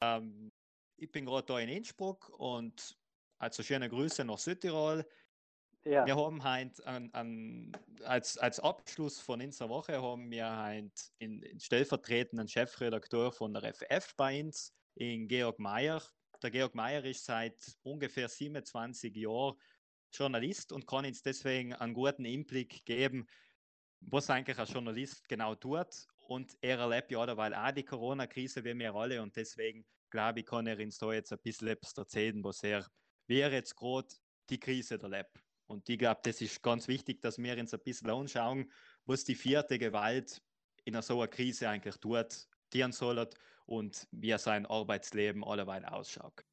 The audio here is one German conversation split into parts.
Ähm, ich bin gerade da in Innsbruck und also schöne Grüße nach Südtirol. Ja. Wir haben heute an, an, als, als Abschluss von unserer Woche haben wir heute in, in stellvertretenden Chefredakteur von der FF bei uns, in Georg Mayer. Der Georg Mayer ist seit ungefähr 27 Jahren Journalist und kann uns deswegen einen guten Einblick geben, was eigentlich ein Journalist genau tut. Und er erlebt ja dabei auch die Corona-Krise, wie wir alle. Und deswegen glaube ich, kann er uns da jetzt ein bisschen erzählen, was er, wie er jetzt gerade die Krise erlebt. Und ich glaube, das ist ganz wichtig, dass wir uns ein bisschen anschauen, was die vierte Gewalt in so einer Krise eigentlich tut, dienen soll und wie sein Arbeitsleben alleweil ausschaut.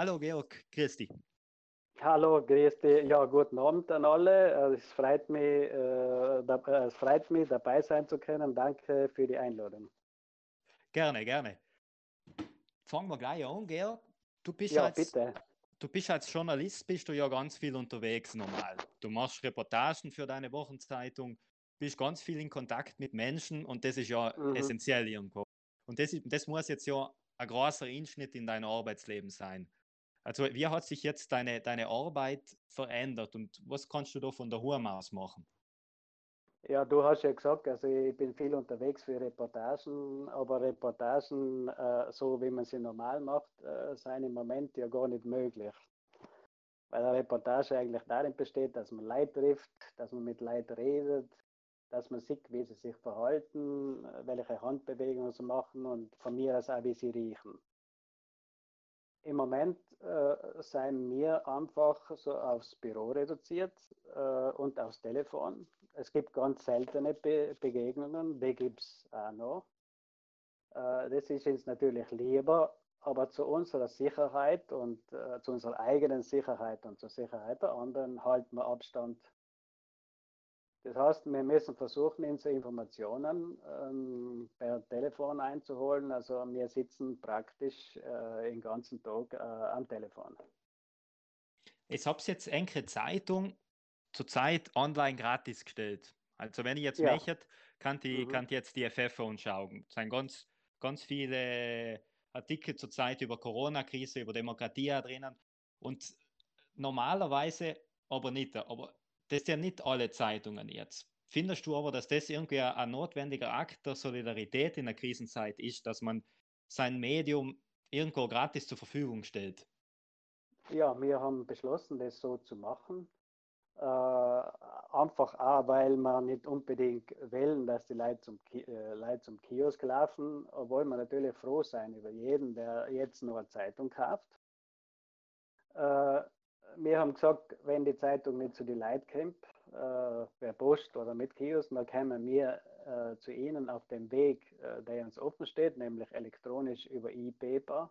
Hallo Georg, grüß dich. Hallo, grüß dich. Ja, guten Abend an alle. Also, es freut mich, äh, da, äh, es freut mich, dabei sein zu können. Danke für die Einladung. Gerne, gerne. Fangen wir gleich an, Georg. Du bist ja, als, bitte. Du bist als Journalist bist du ja ganz viel unterwegs normal. Du machst Reportagen für deine Wochenzeitung, bist ganz viel in Kontakt mit Menschen und das ist ja mhm. essentiell irgendwo. Und das, das muss jetzt ja ein großer Einschnitt in dein Arbeitsleben sein. Also wie hat sich jetzt deine, deine Arbeit verändert und was kannst du da von der Home aus machen? Ja, du hast ja gesagt, also ich bin viel unterwegs für Reportagen, aber Reportagen, äh, so wie man sie normal macht, äh, sind im Moment ja gar nicht möglich. Weil eine Reportage eigentlich darin besteht, dass man Leute trifft, dass man mit Leuten redet, dass man sieht, wie sie sich verhalten, welche Handbewegungen sie machen und von mir aus auch, wie sie riechen. Im Moment äh, seien wir einfach so aufs Büro reduziert äh, und aufs Telefon. Es gibt ganz seltene Be Begegnungen, die gibt es auch noch. Äh, das ist uns natürlich lieber, aber zu unserer Sicherheit und äh, zu unserer eigenen Sicherheit und zur Sicherheit der anderen halten wir Abstand das heißt, wir müssen versuchen, unsere Informationen ähm, per Telefon einzuholen. Also wir sitzen praktisch äh, den ganzen Tag äh, am Telefon. Ich habe jetzt enkele Zeitung zurzeit online gratis gestellt. Also wenn ich jetzt ja. möchte, kann ich, mhm. kann ich jetzt die FF anschauen. Es sind ganz, ganz viele Artikel zurzeit über Corona-Krise, über Demokratie drinnen. Und normalerweise aber nicht. Aber das ja nicht alle Zeitungen jetzt. Findest du aber, dass das irgendwie ein notwendiger Akt der Solidarität in der Krisenzeit ist, dass man sein Medium irgendwo gratis zur Verfügung stellt? Ja, wir haben beschlossen, das so zu machen. Äh, einfach auch, weil wir nicht unbedingt wollen, dass die Leute zum, äh, Leute zum Kiosk laufen, obwohl wir natürlich froh sein über jeden, der jetzt noch eine Zeitung kauft. Äh, wir haben gesagt, wenn die Zeitung nicht zu den Leuten kommt, äh, per Post oder mit Kiosk, dann kommen wir äh, zu Ihnen auf dem Weg, äh, der uns offen steht, nämlich elektronisch über e-Paper.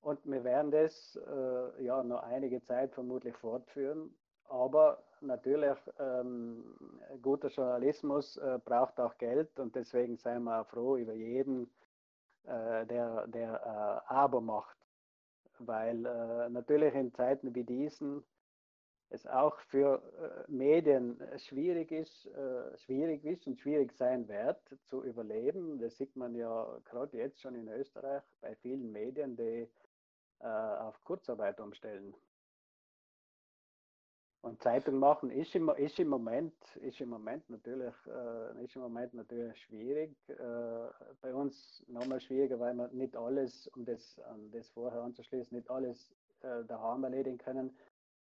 Und wir werden das äh, ja noch einige Zeit vermutlich fortführen. Aber natürlich, ähm, guter Journalismus äh, braucht auch Geld und deswegen sind wir auch froh über jeden, äh, der, der Abo macht weil äh, natürlich in Zeiten wie diesen es auch für äh, Medien schwierig ist, äh, schwierig ist und schwierig sein wird zu überleben. Das sieht man ja gerade jetzt schon in Österreich bei vielen Medien, die äh, auf Kurzarbeit umstellen. Und Zeitung machen ist im, ist im Moment, ist im Moment natürlich, äh, ist im Moment natürlich schwierig. Äh, bei uns nochmal schwieriger, weil wir nicht alles, um das, um das vorher anzuschließen, nicht alles äh, daheim erledigen können,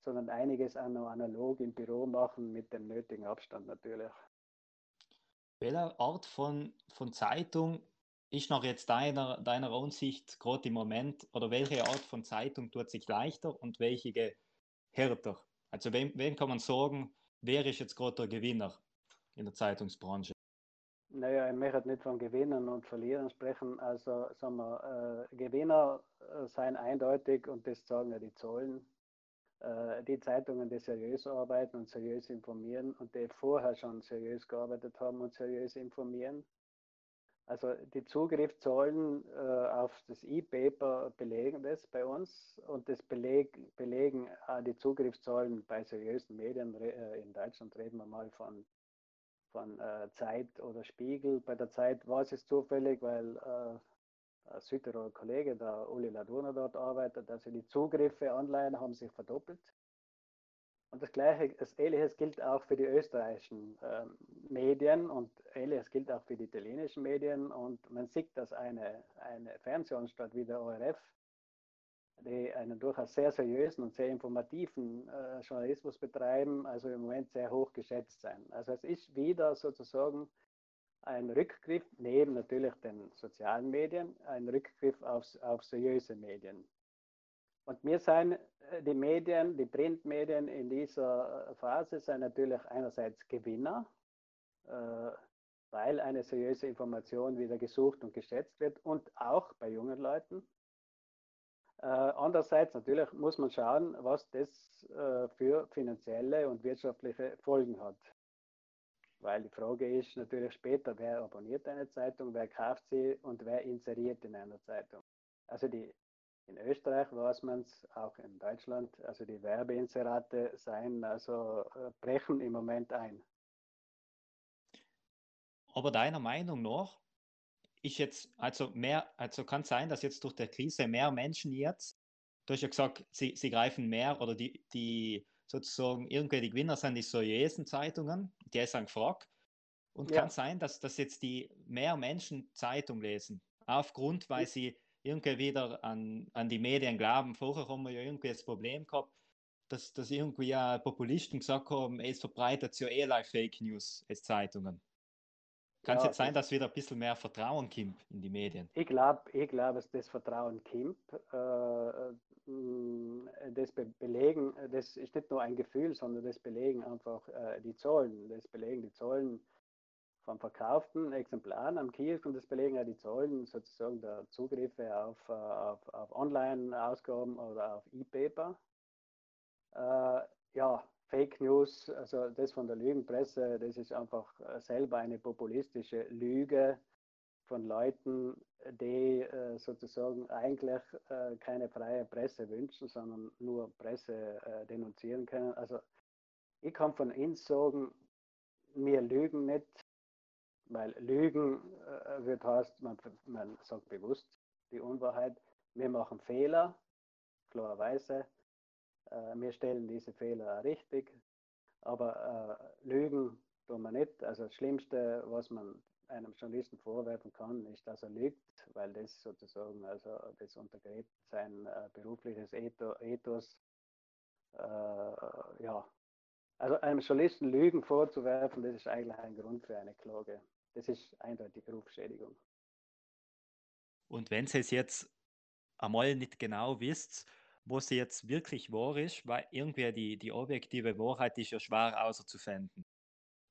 sondern einiges auch noch analog im Büro machen mit dem nötigen Abstand natürlich. Welche Art von, von Zeitung ist nach jetzt deiner, deiner Ansicht gerade im Moment oder welche Art von Zeitung tut sich leichter und welche härter? Also wem, wem kann man sagen, wer ist jetzt gerade der Gewinner in der Zeitungsbranche? Naja, ich möchte nicht von Gewinnen und Verlieren sprechen. Also sagen wir, äh, Gewinner äh, seien eindeutig und das sagen ja die Zahlen. äh, die Zeitungen, die seriös arbeiten und seriös informieren und die vorher schon seriös gearbeitet haben und seriös informieren. Also die Zugriffszahlen äh, auf das E-Paper belegen das bei uns und das beleg, belegen äh, die Zugriffszahlen bei seriösen Medien. Äh, in Deutschland reden wir mal von, von äh, Zeit oder Spiegel. Bei der Zeit war es zufällig, weil äh, ein Südtiroler Kollege, der Uli Ladurner dort arbeitet, also die Zugriffe online haben sich verdoppelt. Und das Gleiche, das Ähnliches gilt auch für die österreichischen äh, Medien und Ähnliches gilt auch für die italienischen Medien. Und man sieht, dass eine, eine Fernsehanstalt wie der ORF, die einen durchaus sehr seriösen und sehr informativen äh, Journalismus betreiben, also im Moment sehr hoch geschätzt sein. Also es ist wieder sozusagen ein Rückgriff, neben natürlich den sozialen Medien, ein Rückgriff auf, auf seriöse Medien. Und mir sind äh, die Medien, die Printmedien in dieser Phase sind natürlich einerseits Gewinner, äh, weil eine seriöse Information wieder gesucht und geschätzt wird und auch bei jungen Leuten. Äh, andererseits natürlich muss man schauen, was das für finanzielle und wirtschaftliche Folgen hat. Weil die Frage ist natürlich später, wer abonniert eine Zeitung, wer kauft sie und wer inseriert in einer Zeitung. Also die in Österreich weiß man es, auch in Deutschland. Also die Werbeinserate sein, also äh, brechen im Moment ein. Aber deiner Meinung nach ist jetzt, also mehr, also kann es sein, dass jetzt durch die Krise mehr Menschen jetzt, du hast ja gesagt, sie, sie greifen mehr oder die, die sozusagen irgendwie die Gewinner sind die seriösen Zeitungen, die sind gefragt. Und ja. kann sein, dass, dass jetzt die mehr Menschen Zeitung lesen, aufgrund, weil sie irgendwie wieder an, an die Medien glauben. Vorher haben wir ja irgendwie das Problem gehabt, dass, dass irgendwie ja Populisten gesagt haben, es verbreitet ja eh like Fake News als Zeitungen. Kann es ja, jetzt sein, dass wieder ein bisschen mehr Vertrauen kommt in die Medien? Ich glaube, ich glaub, dass das Vertrauen kommt. Äh, mm, das be belegen, das ist nicht nur ein Gefühl, sondern das belegen einfach äh, die Zahlen. Das belegen die Zahlen von verkauften Exemplaren am Kiosk und das belegen ja die Zahlen sozusagen der Zugriffe auf, äh, auf, auf Online-Ausgaben oder auf E-Paper. Äh, ja, Fake News, also das von der Lügenpresse, das ist einfach äh, selber eine populistische Lüge von Leuten, die äh, sozusagen eigentlich äh, keine freie Presse wünschen, sondern nur Presse äh, denunzieren können. Also ich kann von Ihnen sagen, wir lügen nicht, weil Lügen äh, wird heißt, man, man sagt bewusst die Unwahrheit. Wir machen Fehler, klarerweise. Äh, wir stellen diese Fehler richtig. Aber äh, Lügen tun wir nicht. Also das Schlimmste, was man einem Journalisten vorwerfen kann, ist, dass er lügt, weil das sozusagen, also das untergräbt sein äh, berufliches Ethos. Äh, ja, also einem Journalisten Lügen vorzuwerfen, das ist eigentlich ein Grund für eine Klage. Das ist eindeutig Rufschädigung. Und wenn Sie es jetzt einmal nicht genau wisst, wo sie jetzt wirklich wahr ist, weil irgendwie die, die objektive Wahrheit ist ja schwer auszufinden.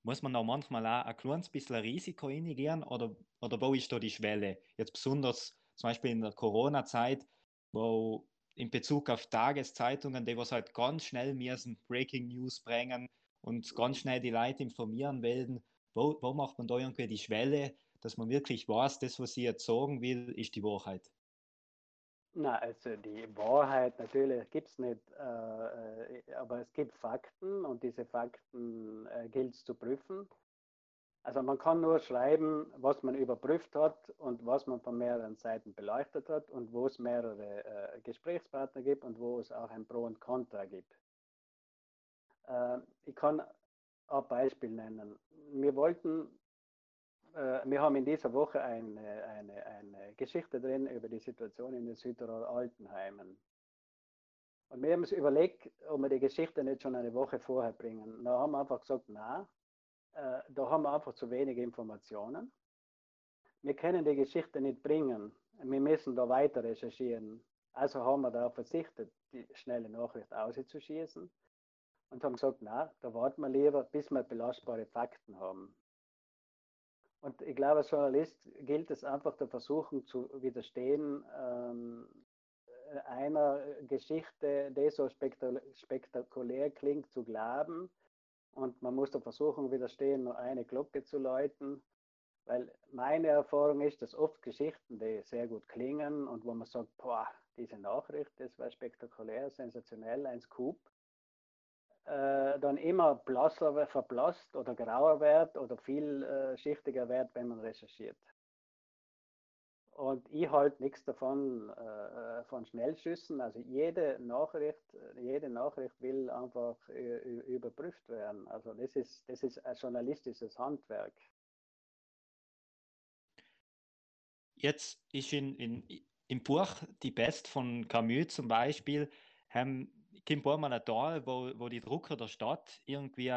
Muss man da manchmal auch ein kleines bisschen Risiko eingehen oder, oder wo ist da die Schwelle? Jetzt besonders zum Beispiel in der Corona-Zeit, wo in Bezug auf Tageszeitungen, die was halt ganz schnell müssen Breaking News bringen und ganz schnell die Leute informieren werden, wo, wo macht man da irgendwie die Schwelle, dass man wirklich weiß, das, was ich jetzt sagen will, ist die Wahrheit? Na, also die Wahrheit natürlich gibt es nicht, äh, äh, aber es gibt Fakten und diese Fakten äh, gilt es zu prüfen. Also man kann nur schreiben, was man überprüft hat und was man von mehreren Seiten beleuchtet hat und wo es mehrere äh, Gesprächspartner gibt und wo es auch ein Pro und Contra gibt. Äh, ich kann ein Beispiel nennen. Wir wollten, äh, wir haben in dieser Woche eine, eine, eine Geschichte drin über die Situation in den Südtirol Altenheimen. Und wir haben uns überlegt, ob wir die Geschichte nicht schon eine Woche vorher bringen. Da haben wir einfach gesagt, na, äh, da haben wir einfach zu wenig Informationen. Wir können die Geschichte nicht bringen. Wir müssen da weiter recherchieren. Also haben wir darauf verzichtet, die schnelle Nachricht auszuschießen und haben gesagt, na, da warten wir lieber, bis wir belastbare Fakten haben. Und ich glaube, als Journalist gilt es einfach der Versuchung zu widerstehen, ähm, einer Geschichte, die so spektakulär klingt, zu glauben. Und man muss der Versuchung widerstehen, nur eine Glocke zu läuten. Weil meine Erfahrung ist, dass oft Geschichten, die sehr gut klingen und wo man sagt, boah, diese Nachricht, das war spektakulär, sensationell, ein Scoop, äh, dann immer blasser, verblasst oder grauer wird oder vielschichtiger äh, wird, wenn man recherchiert. Und ich halte nichts davon äh, von Schnellschüssen. Also jede Nachricht, jede Nachricht will einfach überprüft werden. Also das ist, das ist ein journalistisches Handwerk. Jetzt ist in, in, im Buch Die Best von Camus zum Beispiel, haben ein paar Mal da, wo, wo die Drucker der Stadt irgendwie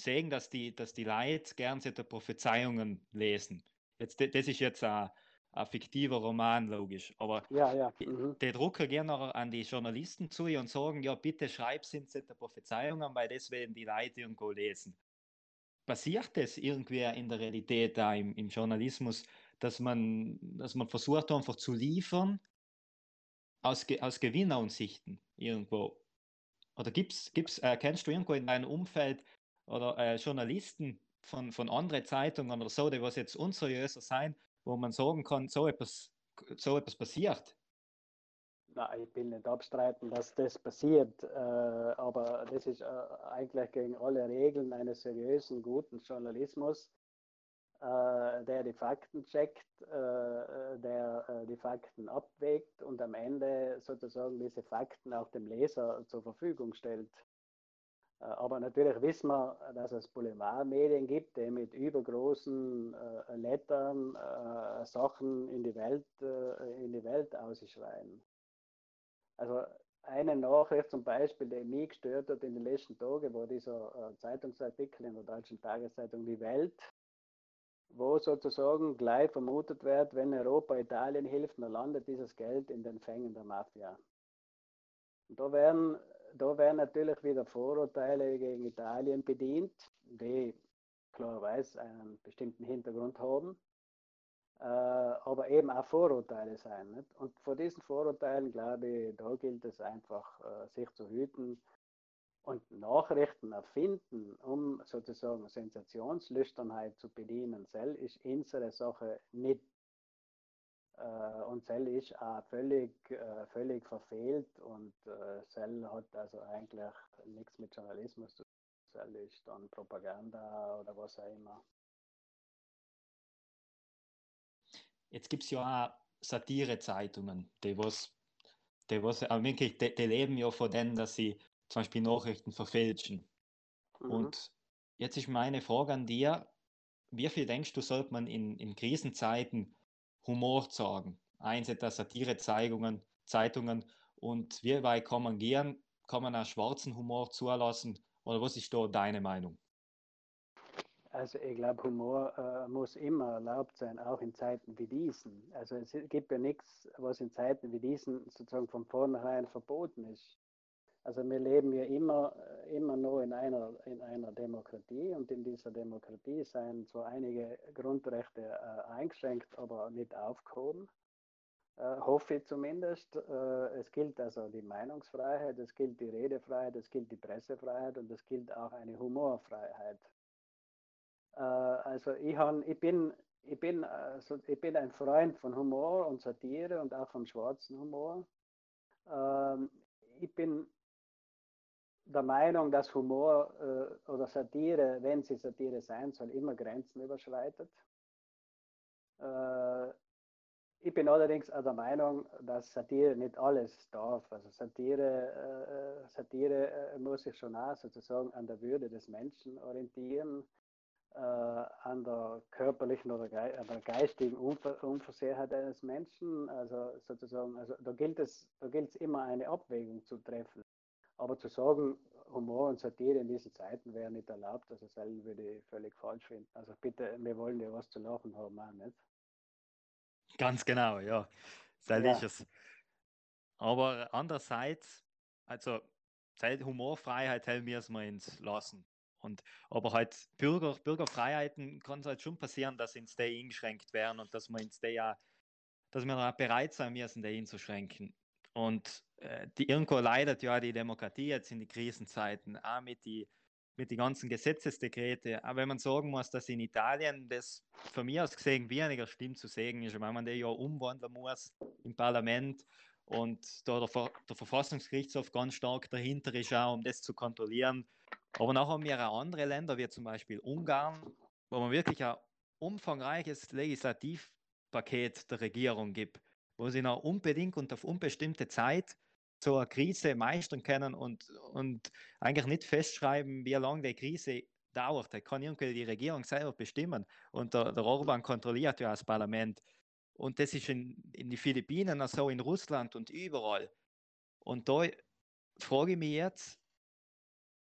sehen, dass die, dass die Leute gern solche Prophezeiungen lesen. Jetzt, das ist jetzt ein, ein fiktiver Roman, logisch. Aber ja, ja. Mhm. die, Drucker gehen noch an die Journalisten zu und sagen, ja, bitte schreib sind solche Prophezeiungen, weil das werden die Leute irgendwo lesen. Passiert das irgendwie in der Realität da im, im Journalismus, dass man, dass man versucht einfach zu liefern aus, aus Gewinneransichten irgendwo? Oder gibt's, gibt's, äh, kennst du irgendwo in deinem Umfeld oder äh, Journalisten von, von anderen Zeitungen oder so, die was jetzt unseriöser sein, wo man sagen kann, so etwas, so etwas passiert? Nein, ich will nicht abstreiten, dass das passiert, äh, aber das ist äh, eigentlich gegen alle Regeln eines seriösen, guten Journalismus, der die Fakten checkt, äh, der äh, die Fakten abwägt und am Ende sozusagen diese Fakten auch dem Leser zur Verfügung stellt. Aber natürlich wissen wir, dass es Boulevardmedien gibt, die mit übergroßen äh, Lettern äh, Sachen in die Welt, äh, in die Welt ausschreien. Also eine Nachricht zum Beispiel, die mich gestört hat in den letzten Tagen, war dieser Zeitungsartikel in der deutschen Tageszeitung Die Welt, wo sozusagen gleich vermutet wird, wenn Europa Italien hilft, dann landet dieses Geld in den Fängen der Mafia. Und da werden, da werden natürlich wieder Vorurteile gegen Italien bedient, die klarerweise einen bestimmten Hintergrund haben, äh, aber eben auch Vorurteile sein. Nicht? Und vor diesen Vorurteilen, glaube ich, da gilt es einfach, äh, sich zu hüten, und Nachrichten erfinden, um sozusagen Sensationslüsternheit zu bedienen, Cell ist unsere Sache nicht. Äh, und Cell ist auch völlig, äh, völlig verfehlt und äh, Cell hat also eigentlich nichts mit Journalismus zu tun. Cell ist dann Propaganda oder was auch immer. Jetzt gibt es ja auch Satirezeitungen, die was, die was, wirklich, die, die leben ja von denen, dass sie zum Beispiel Nachrichten verfälschen. Mhm. Und jetzt ist meine Frage an dir, wie viel denkst du, sollte man in, in Krisenzeiten Humor sagen? Einsetzer Satirezeitungen Zeitungen und wie weit kann man gehen? Kann man auch schwarzen Humor zulassen? Oder was ist da deine Meinung? Also ich glaube, Humor äh, muss immer erlaubt sein, auch in Zeiten wie diesen. Also es gibt ja nichts, was in Zeiten wie diesen sozusagen von vornherein verboten ist. Also wir leben ja immer, immer nur in einer, in einer Demokratie und in dieser Demokratie seien zwar einige Grundrechte äh, eingeschränkt, aber nicht aufgehoben. Äh, hoffe ich zumindest. Äh, es gilt also die Meinungsfreiheit, es gilt die Redefreiheit, es gilt die Pressefreiheit und es gilt auch eine Humorfreiheit. Äh, also ich, han, ich, bin, ich, bin, also ich bin ein Freund von Humor und Satire und auch vom schwarzen Humor. Ähm, ich bin der Meinung, dass Humor äh, oder Satire, wenn sie Satire sein soll, immer Grenzen überschreitet. Äh, ich bin allerdings auch der Meinung, dass Satire nicht alles darf. Also Satire, äh, Satire äh, muss sich schon auch sozusagen an der Würde des Menschen orientieren, äh, an der körperlichen oder an der geistigen Unver Unversehrtheit eines Menschen. Also sozusagen, also da gilt es, da gilt es immer eine Abwägung zu treffen. Aber zu sagen, Humor und Satire in diesen Zeiten wäre nicht erlaubt, also das würde ich völlig falsch finden. Also bitte, wir wollen ja was zu lachen haben, auch nicht. Ganz genau, ja. Das ja. ist es. Aber andererseits, also Humorfreiheit hält mir es mal ins Lassen. Und aber halt Bürger, Bürgerfreiheiten kann es halt schon passieren, dass ins die eingeschränkt werden und dass man ins die ja, dass wir auch bereit sein müssen, die einzuschränken Und die, irgendwo leidet ja die Demokratie jetzt in die Krisenzeiten, auch mit die mit den ganzen Gesetzesdekrete. Aber wenn man sagen muss, dass in Italien das von mir aus gesehen weniger stimmt zu sagen ist, wenn man den ja umwandeln muss im Parlament und da der, der Verfassungsgerichtshof ganz stark dahinter ist, auch, um das zu kontrollieren. Aber nachher haben wir auch andere Länder, wie zum Beispiel Ungarn, wo man wirklich ein umfangreiches Legislativpaket der Regierung gibt, wo sie noch unbedingt und auf unbestimmte Zeit so eine Krise meistern können und, und eigentlich nicht festschreiben, wie lange die Krise dauert. Da kann irgendwie die Regierung selber bestimmen. Und der, der Orban kontrolliert ja das Parlament. Und das ist in, in die Philippinen, also in Russland und überall. Und da frage ich mich jetzt,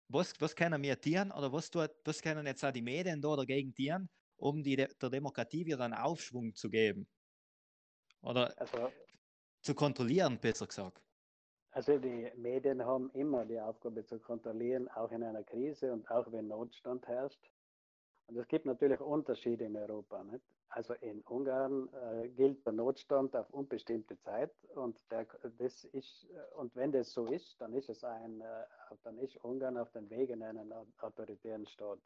was, was können wir tun oder was, tut, was können jetzt auch die Medien da dagegen tun, um die, der Demokratie wieder einen Aufschwung zu geben? Oder also, zu kontrollieren, besser gesagt. Also die Medien haben immer die Aufgabe zu kontrollieren, auch in einer Krise und auch wenn Notstand herrscht. Und es gibt natürlich Unterschiede in Europa. Nicht? Also in Ungarn äh, gilt der Notstand auf unbestimmte Zeit und, der, das ist, und wenn das so ist, dann ist es ein, äh, dann ist Ungarn auf dem Weg in einen autoritären Staat.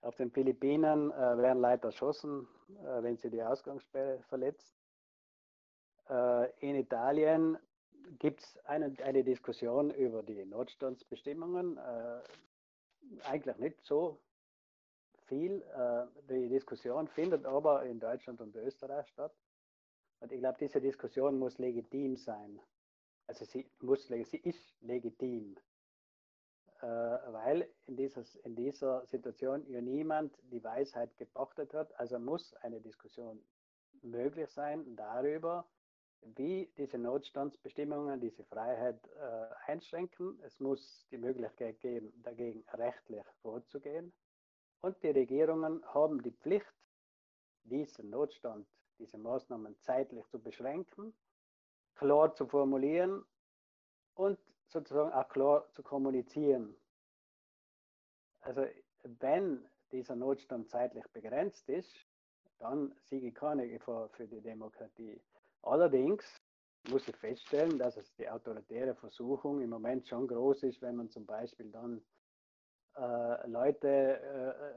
Auf den Philippinen äh, werden Leute erschossen, äh, wenn sie die Ausgangssperre verletzen. Äh, in Italien gibt es eine, eine Diskussion über die Notstandsbestimmungen. Äh, eigentlich nicht so viel. Äh, die Diskussion findet aber in Deutschland und Österreich statt. Und ich glaube, diese Diskussion muss legitim sein. Also sie, muss, sie ist legitim. Äh, weil in, dieses, in dieser Situation ja niemand die Weisheit gepachtet hat. Also muss eine Diskussion möglich sein darüber, wie diese Notstandsbestimmungen diese Freiheit äh, einschränken. Es muss die Möglichkeit geben, dagegen rechtlich vorzugehen. Und die Regierungen haben die Pflicht, diesen Notstand, diese Maßnahmen zeitlich zu beschränken, klar zu formulieren und sozusagen auch klar zu kommunizieren. Also wenn dieser Notstand zeitlich begrenzt ist, dann ich keine Gefahr für die Demokratie. Allerdings muss ich feststellen, dass es die autoritäre Versuchung im Moment schon groß ist, wenn man zum Beispiel dann äh, Leute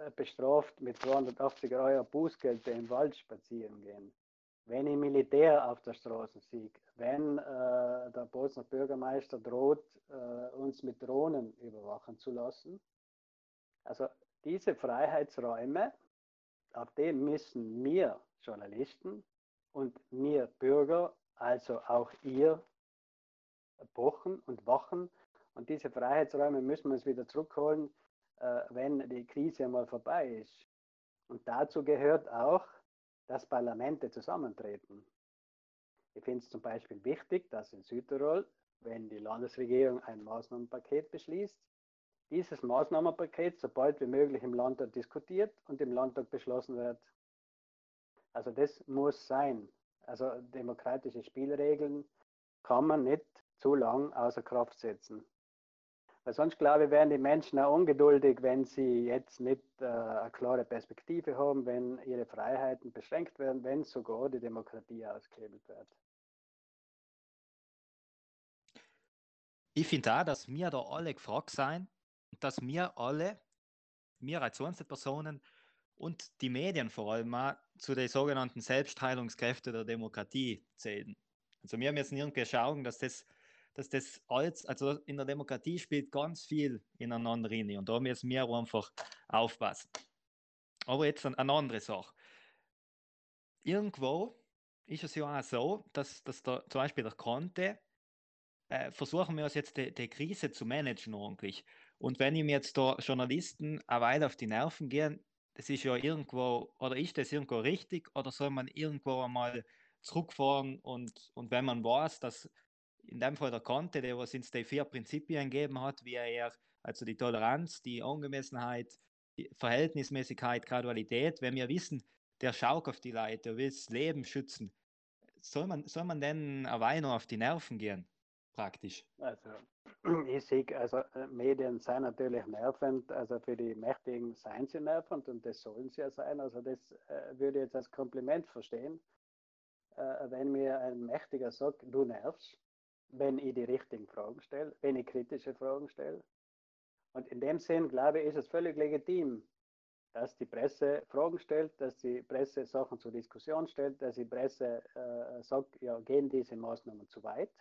äh, bestraft mit 280 Euro Bußgeld, die im Wald spazieren gehen. Wenn ich Militär auf der Straße sehe, wenn äh, der Bosner Bürgermeister droht, äh, uns mit Drohnen überwachen zu lassen. Also diese Freiheitsräume, auf die müssen wir Journalisten und wir Bürger, also auch ihr, pochen und wachen. Und diese Freiheitsräume müssen wir uns wieder zurückholen, äh, wenn die Krise einmal vorbei ist. Und dazu gehört auch, dass Parlamente zusammentreten. Ich finde es zum Beispiel wichtig, dass in Südtirol, wenn die Landesregierung ein Maßnahmenpaket beschließt, dieses Maßnahmenpaket so bald wie möglich im Landtag diskutiert und im Landtag beschlossen wird. Also das muss sein. Also demokratische Spielregeln kann man nicht zu lang außer Kraft setzen. Weil sonst, glaube ich, werden die Menschen auch ungeduldig, wenn sie jetzt nicht äh, eine klare Perspektive haben, wenn ihre Freiheiten beschränkt werden, wenn sogar die Demokratie ausgehebelt wird. Ich finde auch, dass wir da alle gefragt sein, dass wir alle, wir als Einzelpersonen, und die Medien vor allem auch zu den sogenannten Selbstheilungskräften der Demokratie zählen. Also wir müssen irgendwie schauen, dass das, dass das alles, also in der Demokratie spielt ganz viel ineinander rein und da müssen wir einfach aufpassen. Aber jetzt eine andere Sache. Irgendwo ist es ja auch so, dass, dass der, zum Beispiel der Conte äh, versuchen wir uns jetzt die, die Krise zu managen ordentlich. Und wenn ihm jetzt da Journalisten eine Weile auf die Nerven gehen, das ist ja irgendwo, oder ist das irgendwo richtig, oder soll man irgendwo einmal zurückfahren und, und wenn man weiß, dass in dem Fall der Kante, der was uns die vier Prinzipien gegeben hat, wie er also die Toleranz, die Angemessenheit, die Verhältnismäßigkeit, Gradualität, wenn wir wissen, der schaut auf die Leute, der will das Leben schützen, soll man, soll man denn eine Weile auf die Nerven gehen, praktisch? Also ich sehe, also äh, Medien sind natürlich nervend, also für die Mächtigen seien sie nervend und das sollen sie ja sein. Also das äh, würde ich jetzt als Kompliment verstehen. Äh, wenn mir ein Mächtiger sagt, du nervst, wenn ich die richtigen Fragen stelle, wenn ich kritische Fragen stelle. Und in dem Sinn, glaube ich, ist es völlig legitim, dass die Presse Fragen stellt, dass die Presse Sachen zur Diskussion stellt, dass die Presse äh, sagt, ja, gehen diese Maßnahmen zu weit?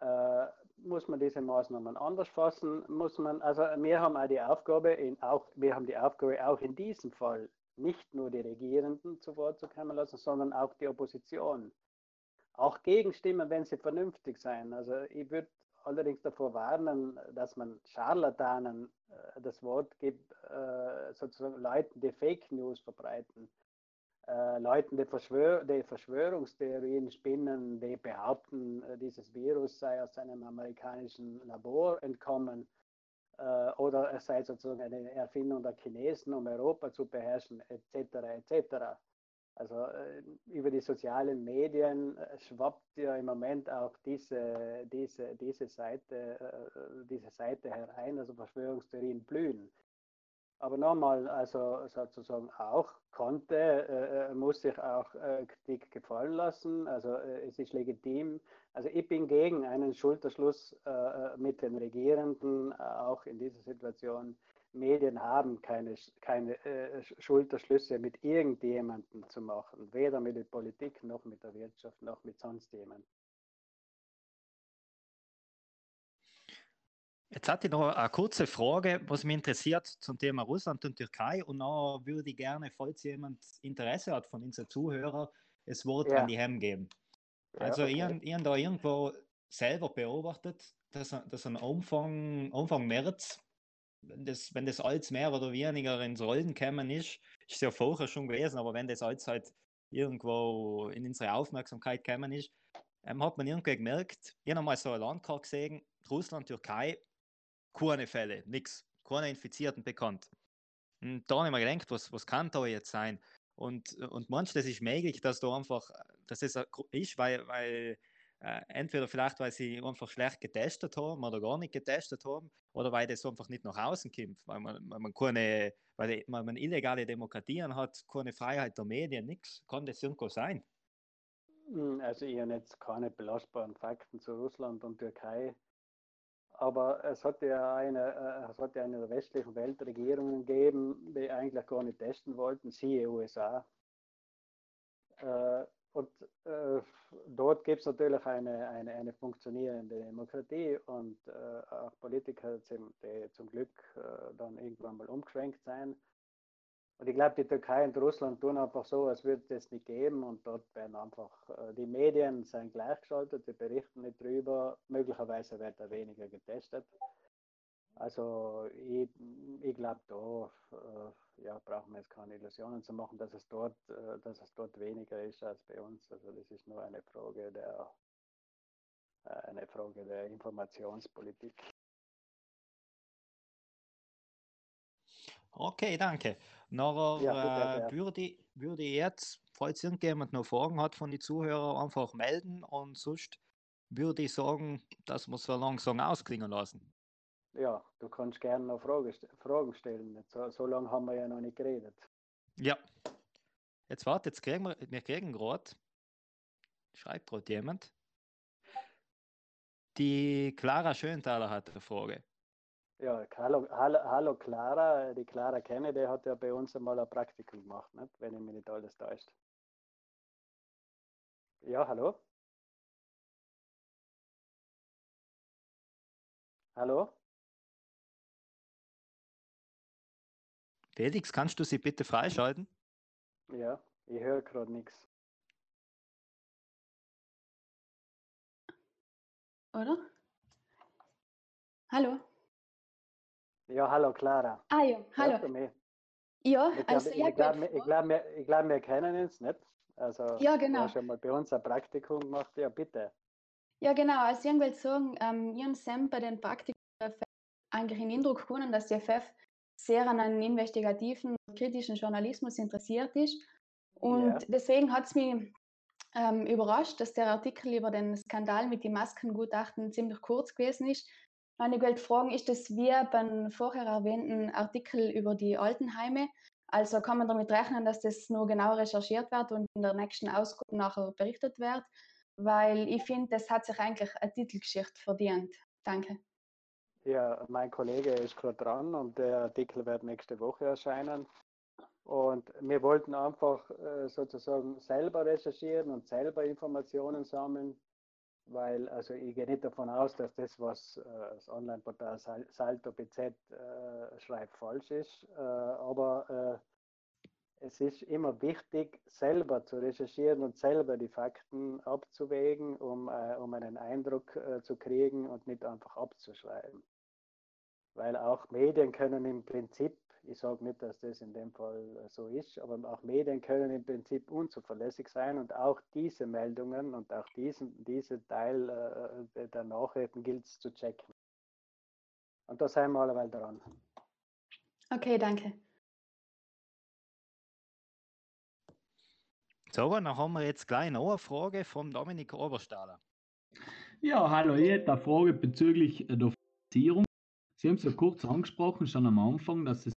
Äh, muss man diese Maßnahmen anders fassen? Muss man, also wir haben auch die Aufgabe, in, auch, wir haben die Aufgabe, auch in diesem Fall nicht nur die Regierenden zu Wort zu kommen lassen, sondern auch die Opposition. Auch Gegenstimmen, wenn sie vernünftig sein. Also ich würde allerdings davor warnen, dass man Scharlatanen äh, das Wort gibt, äh, sozusagen Leuten, die Fake News verbreiten, äh, Leuten, die, Verschwör die Verschwörungstheorien spinnen, die behaupten, äh, dieses Virus sei aus einem amerikanischen Labor entkommen äh, oder es sei sozusagen eine Erfindung der Chinesen, um Europa zu beherrschen, etc. etc. Also äh, über die sozialen Medien äh, schwappt ja im Moment auch diese, diese, diese, Seite, äh, diese Seite herein, also Verschwörungstheorien blühen. Aber nochmal, also sozusagen auch konnte, äh, muss sich auch äh, Kritik gefallen lassen. Also äh, es ist legitim. Also ich bin gegen einen Schulterschluss mit den Regierenden, auch in dieser Situation. Medien haben keine, keine äh, Schulterschlüsse mit irgendjemandem zu machen, weder mit der Politik noch mit der Wirtschaft noch mit sonst jemandem. Jetzt hatte ich noch eine kurze Frage, was mich interessiert zum Thema Russland und Türkei. Und dann würde ich gerne, falls jemand Interesse hat von unseren Zuhörern, das Wort ja. an die Hem geben. Also, ja, okay. ich, ich habe da irgendwo selber beobachtet, dass, dass ein Umfang, Umfang März wenn das, wenn das alles mehr oder weniger ins Rollen gekommen ist, ist es ja vorher schon gewesen, aber wenn das alles halt irgendwo in unsere Aufmerksamkeit gekommen ist, ähm, hat man irgendwie gemerkt, ich habe mal so ein Landkarte gesehen, Russland, Türkei, keine Fälle, nichts, keine Infizierten bekannt. Und da habe ich mir gedacht, was, was kann da jetzt sein? Und, und manchmal ist möglich, dass da einfach, dass das ist, weil, weil äh, entweder vielleicht, weil sie einfach schlecht getestet haben oder gar nicht getestet haben, oder weil das einfach nicht nach außen kommt, weil man, weil man keine, weil man illegale Demokratien hat, keine Freiheit der Medien, nichts. Kann das irgendwo sein? Hm, also ich habe jetzt keine belastbaren Fakten zu Russland und Türkei. Aber es hat ja eine, äh, es hat ja eine der westlichen Welt Regierungen gegeben, die eigentlich gar nicht testen wollten, siehe USA. Äh, und äh, dort gibt es natürlich eine, eine, eine funktionierende Demokratie und auch Politiker, die zum Glück dann irgendwann mal umgeschwenkt sein. Und ich glaube, die Türkei und Russland tun einfach so, als würde es nicht geben und dort werden einfach äh, die Medien sind gleichgeschaltet, die berichten nicht drüber, möglicherweise wird da weniger getestet. Also ich, ich glaube, da äh, ja, brauchen wir jetzt keine Illusionen zu machen, dass es, dort, äh, dass es dort weniger ist als bei uns. Also das ist nur eine Frage der, eine Frage der Informationspolitik. Okay, danke. Nachher ja, äh, würde, würde ich jetzt, falls irgendjemand noch Fragen hat von den Zuhörern, einfach melden und sonst würde ich sagen, dass wir es so langsam ausklingen lassen ja, du kannst gerne noch Fragen, Fragen stellen. So, so lange haben wir ja noch nicht geredet. Ja. Jetzt warte, jetzt kriegen wir, wir kriegen gerade, schreibt gerade jemand. Die Clara Schönthaler hat eine Frage. Ja, hallo, hallo, hallo Clara, die Clara kenne, die hat ja bei uns einmal ein Praktikum gemacht, nicht? wenn ich mich nicht alles täuscht. Ja, hallo? Hallo? Felix, kannst du sie bitte freischalten? Ja, ich höre gerade nichts. Oder? Hallo? Ja, hallo Clara. Ah ja, hallo. Ja, ich also glaub, ja, ich glaube, ich glaub, wir, glaub, wir kennen uns nicht. Also, ja, genau. Hast schon mal bei uns ein Praktikum gemacht. Ja, bitte. Ja, genau. Also, ich will sagen, ähm, ich habe bei den Praktikum eigentlich den Eindruck gewonnen, dass die FF sehr an einen investigativen, kritischen Journalismus interessiert ist. Und ja. deswegen hat es mich ähm, überrascht, dass der Artikel über den Skandal mit den Maskengutachten ziemlich kurz gewesen ist. Und ich wollte fragen, ist das wie beim vorher erwähnten Artikel über die Altenheime? Also kann man damit rechnen, dass das nur genau recherchiert wird und in der nächsten Ausgabe nachher berichtet wird? weil ich finde, das hat sich eigentlich eine Titelgeschichte verdient. Danke. Ja, mein Kollege ist gerade dran und der Artikel wird nächste Woche erscheinen. Und wir wollten einfach äh, sozusagen selber recherchieren und selber Informationen sammeln, weil also ich gehe nicht davon aus, dass das, was äh, das Online-Portal Salto BZ äh, schreibt, falsch ist. Äh, aber äh, es ist immer wichtig, selber zu recherchieren und selber die Fakten abzuwägen, um, äh, um einen Eindruck zu kriegen und nicht einfach abzuschreiben. Weil auch Medien können im Prinzip ich sage nicht, dass das in dem Fall äh, so ist, aber auch Medien können im Prinzip unzuverlässig sein und auch diese Meldungen und auch diesen, diese Teil äh, der Nachrichten gilt es zu checken. Und da sind wir alleweil dran. Okay, danke. So, dann haben wir jetzt gleich noch eine Frage vom Dominik Oberstaller. Ja, hallo, ich hätte eine Frage bezüglich der Finanzierung. Sie haben es ja kurz angesprochen, schon am Anfang, dass es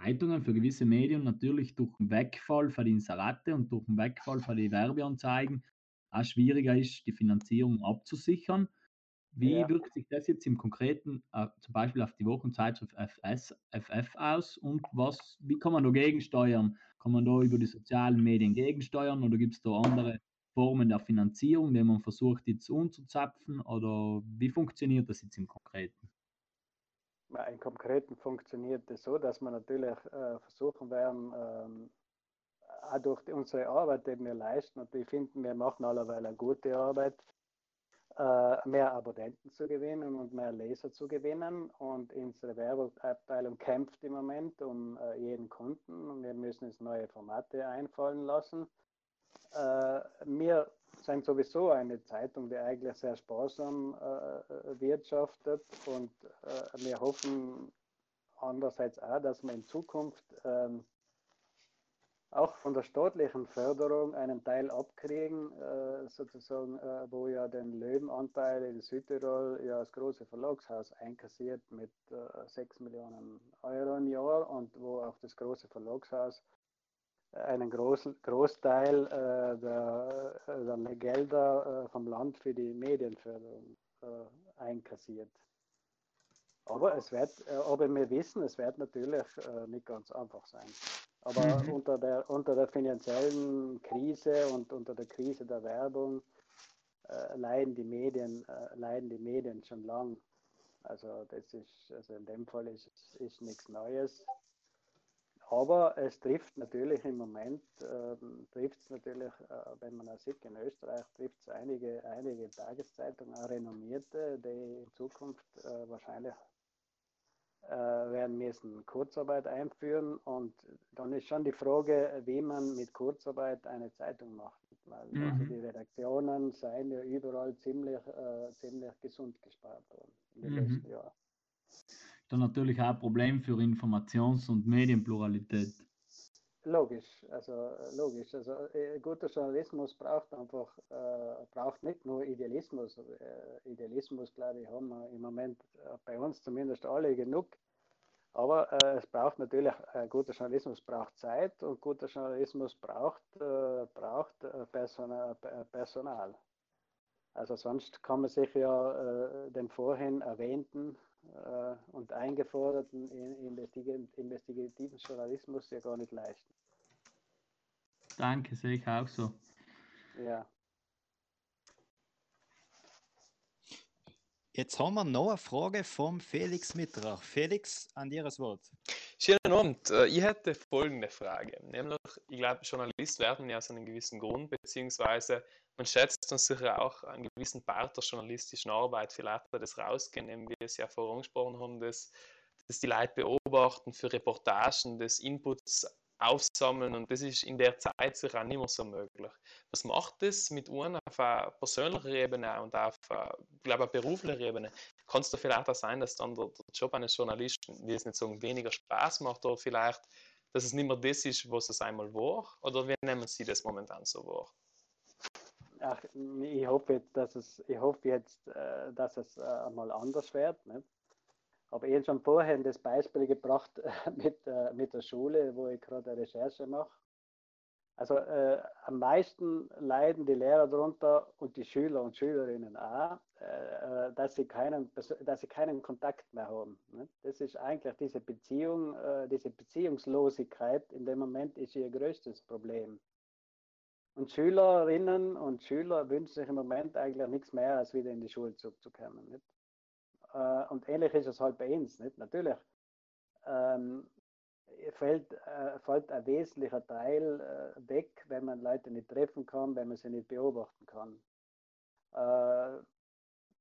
Zeitungen, für gewisse Medien natürlich durch den Wegfall von den Inserate und durch den Wegfall von den Werbeanzeigen auch schwieriger ist, die Finanzierung abzusichern. Wie ja. wirkt sich das jetzt im Konkreten äh, zum Beispiel auf die Wochenzeitschrift FS, FF aus und was, wie kann man dagegen steuern? Kann man da über die sozialen Medien gegensteuern oder gibt es da andere Formen der Finanzierung, die man versucht jetzt umzuzapfen oder wie funktioniert das jetzt im Konkreten? Im Konkreten funktioniert es so, dass wir natürlich äh, versuchen werden, ähm, auch durch unsere Arbeit, die wir leisten, und ich finde, wir machen allerweil eine gute Arbeit, äh, mehr Abonnenten zu gewinnen und mehr Leser zu gewinnen. Und unsere Werbeabteilung kämpft im Moment um äh, jeden Kunden und wir müssen uns neue Formate einfallen lassen. Äh, wir sind sowieso eine Zeitung, die eigentlich sehr sparsam äh, wirtschaftet und äh, wir hoffen andererseits auch, dass wir in Zukunft ähm, auch von der staatlichen Förderung einen Teil abkriegen, äh, sozusagen, äh, wo ja den Löwenanteil in Südtirol ja das große Verlagshaus einkassiert mit äh, 6 Millionen Euro im Jahr und wo auch das große Verlagshaus einen großen Großteil äh, der, äh, der, Gelder äh, vom Land für die Medienförderung äh, einkassiert. Aber es wird, äh, aber wir wissen, es wird natürlich äh, nicht ganz einfach sein. Aber mhm. unter, der, unter der finanziellen Krise und unter der Krise der Werbung leiden die Medien, leiden die Medien schon lang. Also das ist, also in dem Fall ist, ist nichts Neues. Aber es trifft natürlich im Moment, ähm, trifft es natürlich, äh, wenn man das sieht, in Österreich trifft es einige, einige Tageszeitungen, auch renommierte, die in Zukunft äh, wahrscheinlich äh, werden müssen Kurzarbeit einführen. Und dann ist schon die Frage, wie man mit Kurzarbeit eine Zeitung macht. Weil mhm. also die Redaktionen seien ja überall ziemlich, äh, ziemlich gesund gespart worden in den mhm. letzten Jahren dann natürlich auch ein Problem für Informations- und Medienpluralität. Logisch, also logisch. Also äh, guter Journalismus braucht einfach, äh, braucht nicht nur Idealismus. Äh, Idealismus, glaube ich, haben wir im Moment äh, bei uns zumindest alle genug. Aber äh, es braucht natürlich, äh, guter Journalismus braucht Zeit und guter Journalismus braucht, braucht Personal. Also sonst kann man sich ja den vorhin erwähnten äh, und eingeforderten investigativen Journalismus ja gar nicht leisten. Danke, sehe ich auch so. Ja. Jetzt haben wir noch eine Frage vom Felix Mittrach. Felix, an dir das Wort. Schönen Abend. Äh, ich hätte folgende Frage. Nämlich, ich glaube, Journalist werden ja aus einem gewissen Grund, beziehungsweise man schätzt uns sicher auch einen gewissen Part der journalistischen Arbeit vielleicht das rausgehen, wie wir es ja vorhin angesprochen haben, dass, dass die Leute beobachten für Reportagen, das Inputs aufsammeln und das ist in der Zeit sicher auch nicht mehr so möglich. Was macht das mit uns auf einer persönlichen Ebene und auf einer, beruflicher Ebene? Kann es da vielleicht auch sein, dass dann der, der Job eines Journalisten, wie es nicht sagen, weniger Spaß macht oder vielleicht, dass es nicht mehr das ist, was es einmal war? Oder wie nehmen Sie das momentan so wahr? Ach, ich hoffe jetzt, dass es, ich hoffe jetzt, äh, dass es äh, einmal anders wird. Nicht? Aber ich habe schon vorher das Beispiel gebracht mit, mit der Schule, wo ich gerade Recherche mache. Also äh, am meisten leiden die Lehrer darunter und die Schüler und Schülerinnen auch, äh, äh dass, sie keinen, dass sie keinen Kontakt mehr haben. Ne? Das ist eigentlich diese Beziehung, äh, diese Beziehungslosigkeit in dem Moment ist ihr größtes Problem. Und Schülerinnen und Schüler wünschen sich im Moment eigentlich nichts mehr, als wieder in die Schule zurückzukommen. Nicht? Äh, und ähnlich ist es halt bei uns. Nicht? Natürlich ähm, fällt, äh, fällt ein wesentlicher Teil äh, weg, wenn man Leute nicht treffen kann, wenn man sie nicht beobachten kann. Äh,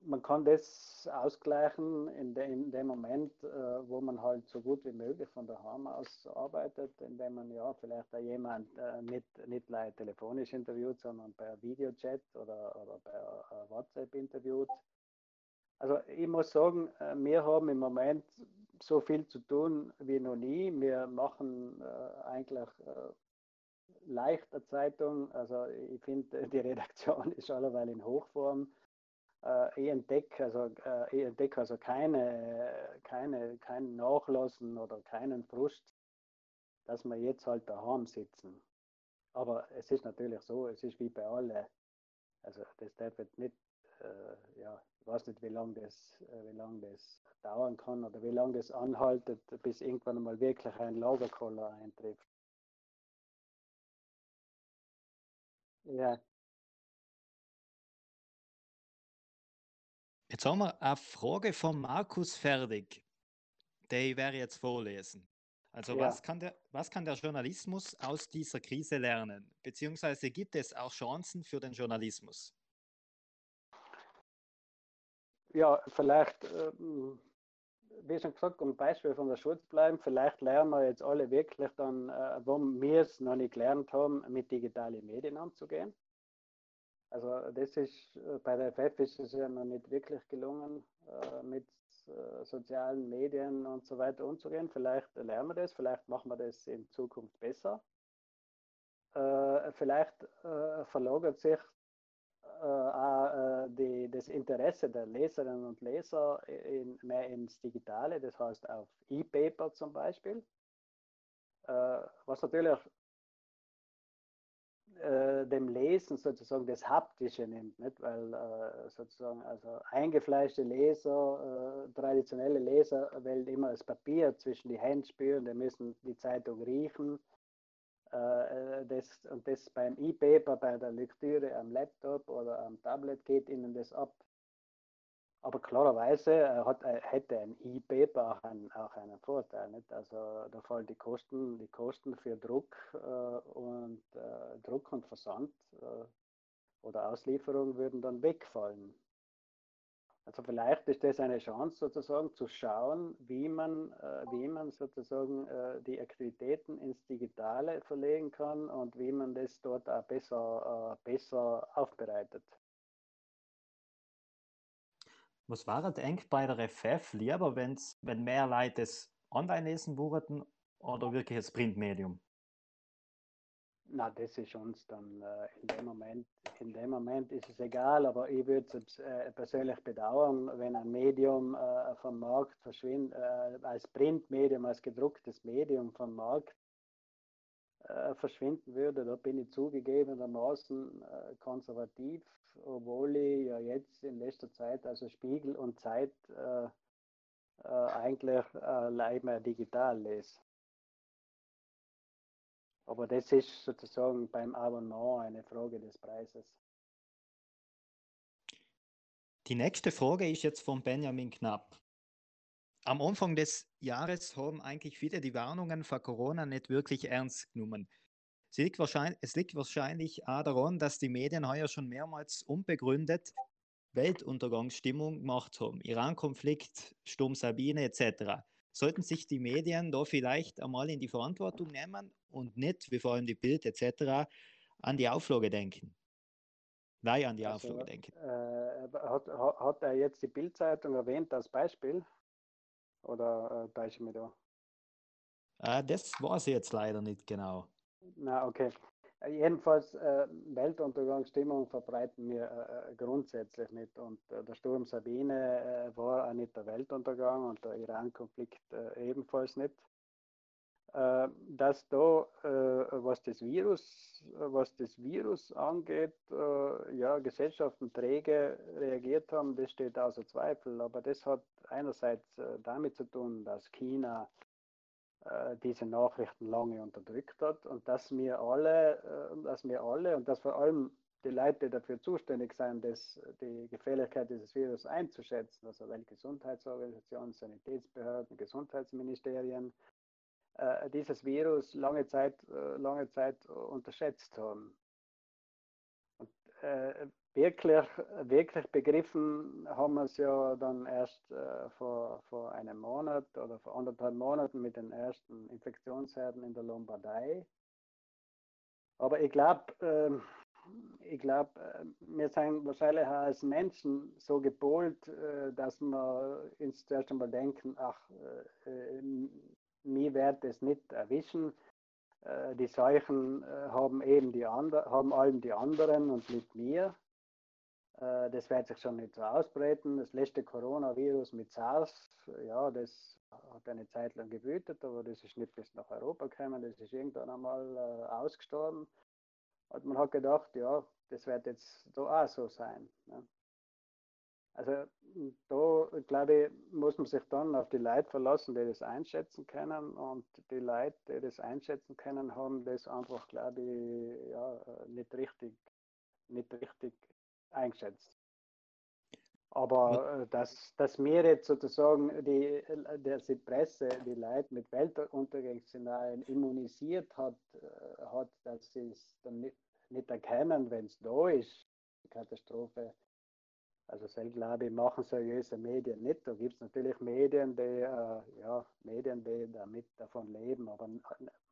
man kann das ausgleichen in, de, in dem Moment, äh, wo man halt so gut wie möglich von daheim aus arbeitet, indem man ja vielleicht auch jemand äh, nicht, nicht telefonisch interviewt, sondern per Videochat oder, oder per äh, WhatsApp interviewt. Also ich muss sagen, äh, wir haben im Moment so viel zu tun wie noch nie. Wir machen äh, eigentlich äh, leichter Zeitung. Also ich finde, die Redaktion ist allerweil in Hochform äh, ich entdecke also, äh, ich entdecke also keine, keine, kein Nachlassen oder keinen Frust, dass wir jetzt halt daheim sitzen. Aber es ist natürlich so, es ist wie bei allen. Also das darf jetzt nicht, äh, ja, ich weiß nicht, wie lange das, äh, wie lang das dauern kann oder wie lange das anhaltet, bis irgendwann einmal wirklich ein Lagerkoller eintrifft. Ja, Jetzt haben wir eine Frage von Markus fertig. Die werde ich jetzt vorlesen. Also ja. was, kann der, was kann der Journalismus aus dieser Krise lernen? Beziehungsweise gibt es auch Chancen für den Journalismus? Ja, vielleicht, ähm, wie schon gesagt, um Beispiel von der Schule zu bleiben, vielleicht lernen wir jetzt alle wirklich dann, äh, wo wir es noch nicht gelernt haben, mit digitalen Medien umzugehen. Also das ist äh, bei der FF ist es ja noch nicht wirklich gelungen, äh, mit äh, sozialen Medien und so weiter umzugehen. Vielleicht lernen wir das, vielleicht machen wir das in Zukunft besser. Vielleicht verlagert sich auch die, das Interesse der Leserinnen und Leser in, mehr ins Digitale, das heißt auf E-Paper zum Beispiel. Was natürlich äh, dem Lesen sozusagen das Haptische nimmt, nicht? weil äh, sozusagen also eingefleischte Leser, äh, traditionelle Leser wählen immer das Papier zwischen die Hände spüren, die müssen die Zeitung riechen. Äh, das, und das beim E-Paper, bei der Lektüre am Laptop oder am Tablet geht ihnen das ab. Aber klarerweise äh, hat, äh, hätte ein E-Paper auch, ein, auch einen Vorteil. Nicht? Also da fallen die Kosten, die Kosten für Druck äh, und äh, Druck und Versand äh, oder Auslieferung würden dann wegfallen. Also vielleicht ist das eine Chance sozusagen zu schauen, wie man, äh, wie man sozusagen die Aktivitäten ins Digitale verlegen kann und wie man das dort auch besser, besser aufbereitet. Was wäre denkt bei der FF lieber, wenn's, wenn mehr Leute es online lesen würden oder wirklich das Printmedium? Na, das ist uns dann äh, in dem Moment, in dem Moment ist es egal, aber ich würde es äh, persönlich bedauern, wenn ein Medium äh, vom Markt verschwindet, äh, als Printmedium, als gedrucktes Medium vom Markt äh, verschwinden würde. Da bin ich zugegebenermaßen äh, konservativ obwohl ich ja jetzt in letzter Zeit, also Spiegel und Zeit, äh, äh, eigentlich äh, leider digital lese. Aber das ist sozusagen beim Abonnement eine Frage des Preises. Die nächste Frage ist jetzt von Benjamin Knapp. Am Anfang des Jahres haben eigentlich viele die Warnungen vor Corona nicht wirklich ernst genommen. Es liegt, wahrscheinlich, es liegt wahrscheinlich auch daran, dass die Medien heuer schon mehrmals unbegründet Weltuntergangsstimmung gemacht haben. Iran-Konflikt, Sturm Sabine etc. Sollten sich die Medien da vielleicht einmal in die Verantwortung nehmen und nicht, wie vor allem die Bild etc., an die Auflage denken? Nein, an die also, Auflage denken. Äh, hat, hat, er jetzt die Bildzeitung erwähnt als Beispiel? Oder äh, da? Äh, das weiß ich jetzt leider nicht genau. Na, okay. Jedenfalls äh, Weltuntergangsstimmung verbreiten wir äh, grundsätzlich nicht. Und äh, der Sturm Sabine äh, war auch nicht der Weltuntergang und der Iran-Konflikt äh, ebenfalls nicht. Äh, dass da, äh, was das Virus, was das Virus angeht, äh, ja, Gesellschaften träge reagiert haben, das steht außer Zweifel. Aber das hat einerseits damit zu tun, dass China diese Nachrichten lange unterdrückt hat und dass wir alle, dass wir alle und dass vor allem die Leute dafür zuständig sind, das, die Gefährlichkeit dieses Virus einzuschätzen, also Weltgesundheitsorganisation, Sanitätsbehörden, Gesundheitsministerien, äh, dieses Virus lange Zeit, äh, lange Zeit unterschätzt haben. Und, äh, wirklich, wirklich begriffen haben wir es ja dann erst äh, vor, vor einem Monat oder vor anderthalb Monaten mit den ersten Infektionsherden in der Lombardei. Aber ich glaube, äh, ich glaube, äh, wir sind wahrscheinlich als Menschen so gepolt, äh, dass wir uns zuerst einmal denken, ach, mir wird es nicht erwischen. Äh, die Seuchen äh, haben eben die andre, haben allem die anderen und nicht mir. Äh, das wird sich schon nicht so ausbreiten. Das letzte Coronavirus mit SARS, ja, das hat eine Zeit lang gewütet, aber das ist nicht bis nach Europa gekommen. Das ist irgendwann einmal ausgestorben. Und man hat gedacht, ja, das wird jetzt da auch so sein. Ne? Also da, glaube ich, muss man sich dann auf die Leute verlassen, die das einschätzen können. Und die Leute, die das einschätzen können, haben das einfach, glaube ich, ja, nicht richtig, nicht richtig eingeschätzt. Aber äh, dass, dass mir jetzt sozusagen die, dass die Presse die Leute mit Weltuntergangsszenarien immunisiert hat, äh, hat dass sie es dann nicht, nicht erkennen, wenn es da ist, die Katastrophe, also selbst glaube ich, machen seriöse Medien nicht. Da gibt es natürlich Medien, die, äh, ja, Medien, die damit davon leben, aber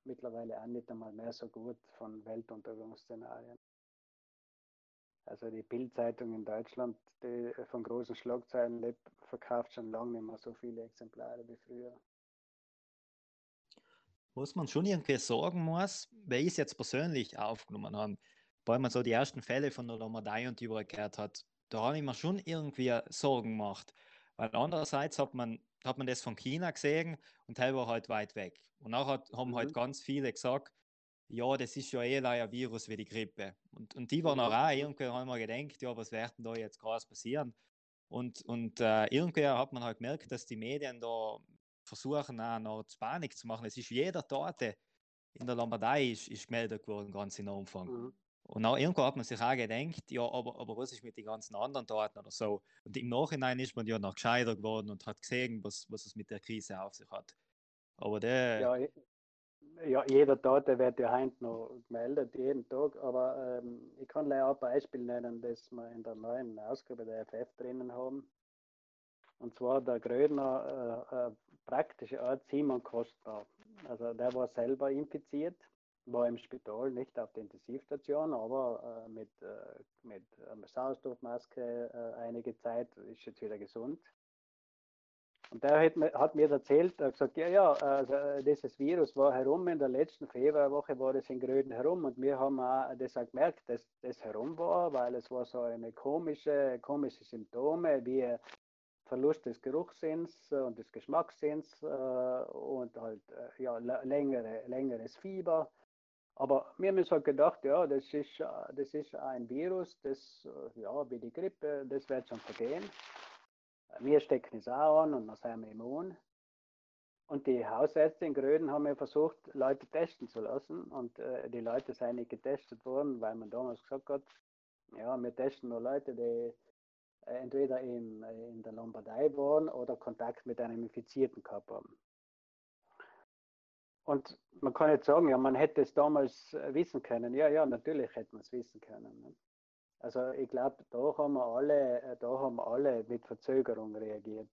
mittlerweile auch nicht einmal mehr so gut von Weltuntergangsszenarien. Also die Bildzeitung in Deutschland, die von großen Schlagzeilen lebt, verkauft schon lange nicht mehr so viele Exemplare wie früher. Was man schon irgendwie sagen muss, weil ich jetzt persönlich aufgenommen habe, weil man so die ersten Fälle von der Lombardei und die gehört hat, da habe ich mir schon irgendwie Sorgen gemacht. Weil andererseits hat man, hat man das von China gesehen und der war halt weit weg. Und auch hat, haben halt mhm. halt ganz viele gesagt, ja, das ist ja eh ein Virus wie die Grippe. Und, und die waren mhm. auch irgendwie, haben wir gedacht, ja, was wird denn da jetzt krass passieren? Und, und äh, irgendwie hat man halt gemerkt, dass die Medien da versuchen, auch noch Panik zu machen. Es ist jeder Tote in der Lombardei ist, ist gemeldet worden, ganz in Umfang. Mhm. Und auch irgendwo hat man sich auch gedacht, ja, aber, aber was ist mit den ganzen anderen Daten oder so? Und im Nachhinein ist man ja noch gescheiter geworden und hat gesehen, was, was es mit der Krise auf sich hat. Aber der. Ja, ja jeder Daten wird ja heute noch gemeldet, jeden Tag. Aber ähm, ich kann leider ein Beispiel nennen, das wir in der neuen Ausgabe der FF drinnen haben. Und zwar der Grödner äh, äh, praktische Art Simon Kostner. Also der war selber infiziert war im Spital, nicht auf der Intensivstation, aber äh, mit, äh, mit äh, Sauerstoffmaske äh, einige Zeit, ist jetzt wieder gesund. Und der hat, hat mir erzählt, er hat gesagt, ja, ja, also äh, dieses Virus war herum, in der letzten Februarwoche war das in Gröden herum und wir haben auch das auch gemerkt, dass das herum war, weil es war so eine komische, komische Symptome wie Verlust des Geruchssinns und des Geschmackssinns äh, und halt äh, ja, längere, längeres Fieber aber wir haben uns halt gedacht, ja, das ist, äh, das ist ein Virus, das, äh, ja, wie die Grippe, das wird schon vergehen. Wir stecken es auch an und dann sind wir immun. Und die Hausärzte in Gröden haben ja versucht, Leute testen zu lassen. Und äh, die Leute sind nicht getestet worden, weil man damals gesagt hat, ja, wir testen nur Leute, die äh, entweder in, in der Lombardei waren oder Kontakt mit einem Infizierten gehabt haben. Und man kann jetzt sagen, ja, man hätte es damals äh, wissen können. Ja, ja, natürlich hätte man es wissen können. Ne? Also ich glaube, da haben wir alle, äh, da haben alle mit Verzögerung reagiert.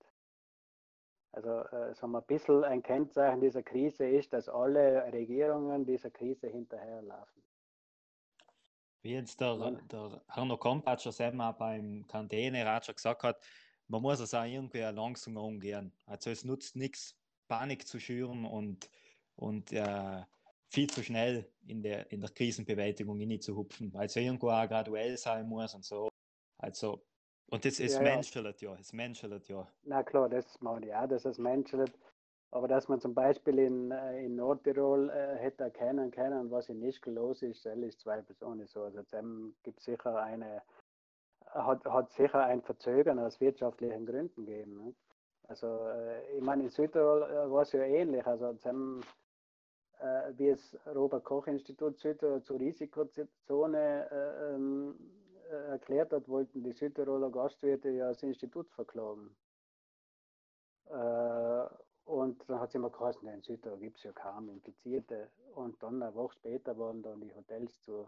Also äh, sagen wir, ein bisschen ein Kennzeichen dieser Krise ist, dass alle Regierungen dieser Krise hinterherlaufen. Wie jetzt der, der Herr Kompatscher selber beim Quarantäne schon gesagt hat, man muss es auch irgendwie langsam umgehen. Also es nutzt nichts, Panik zu schüren und und äh, viel zu schnell in der, in der Krisenbewältigung hupfen, weil es irgendwo auch graduell sein muss und so. Also, und das ist ja, menschelt ja, es menschelt ja. Na klar, das meine ich auch, dass es menschelt. Aber dass man zum Beispiel in, äh, in Nordtirol äh, hätte erkennen können, was in Ischgl los ist, ist zweifelsohne so. Also dem gibt sicher eine, hat, hat sicher ein Verzögern aus wirtschaftlichen Gründen gegeben. Ne? Also äh, ich meine, in Südtirol äh, war es ja ähnlich. Also äh, wie das Robert-Koch-Institut Südtirol zur Risikozone äh, ähm, erklärt hat, wollten die Südtiroler Gastwirte ja das Institut verklagen. Und dann hat es immer geheißen, in Südtirol gibt es ja kaum Infizierte. Und dann eine Woche später waren dann die Hotels zu.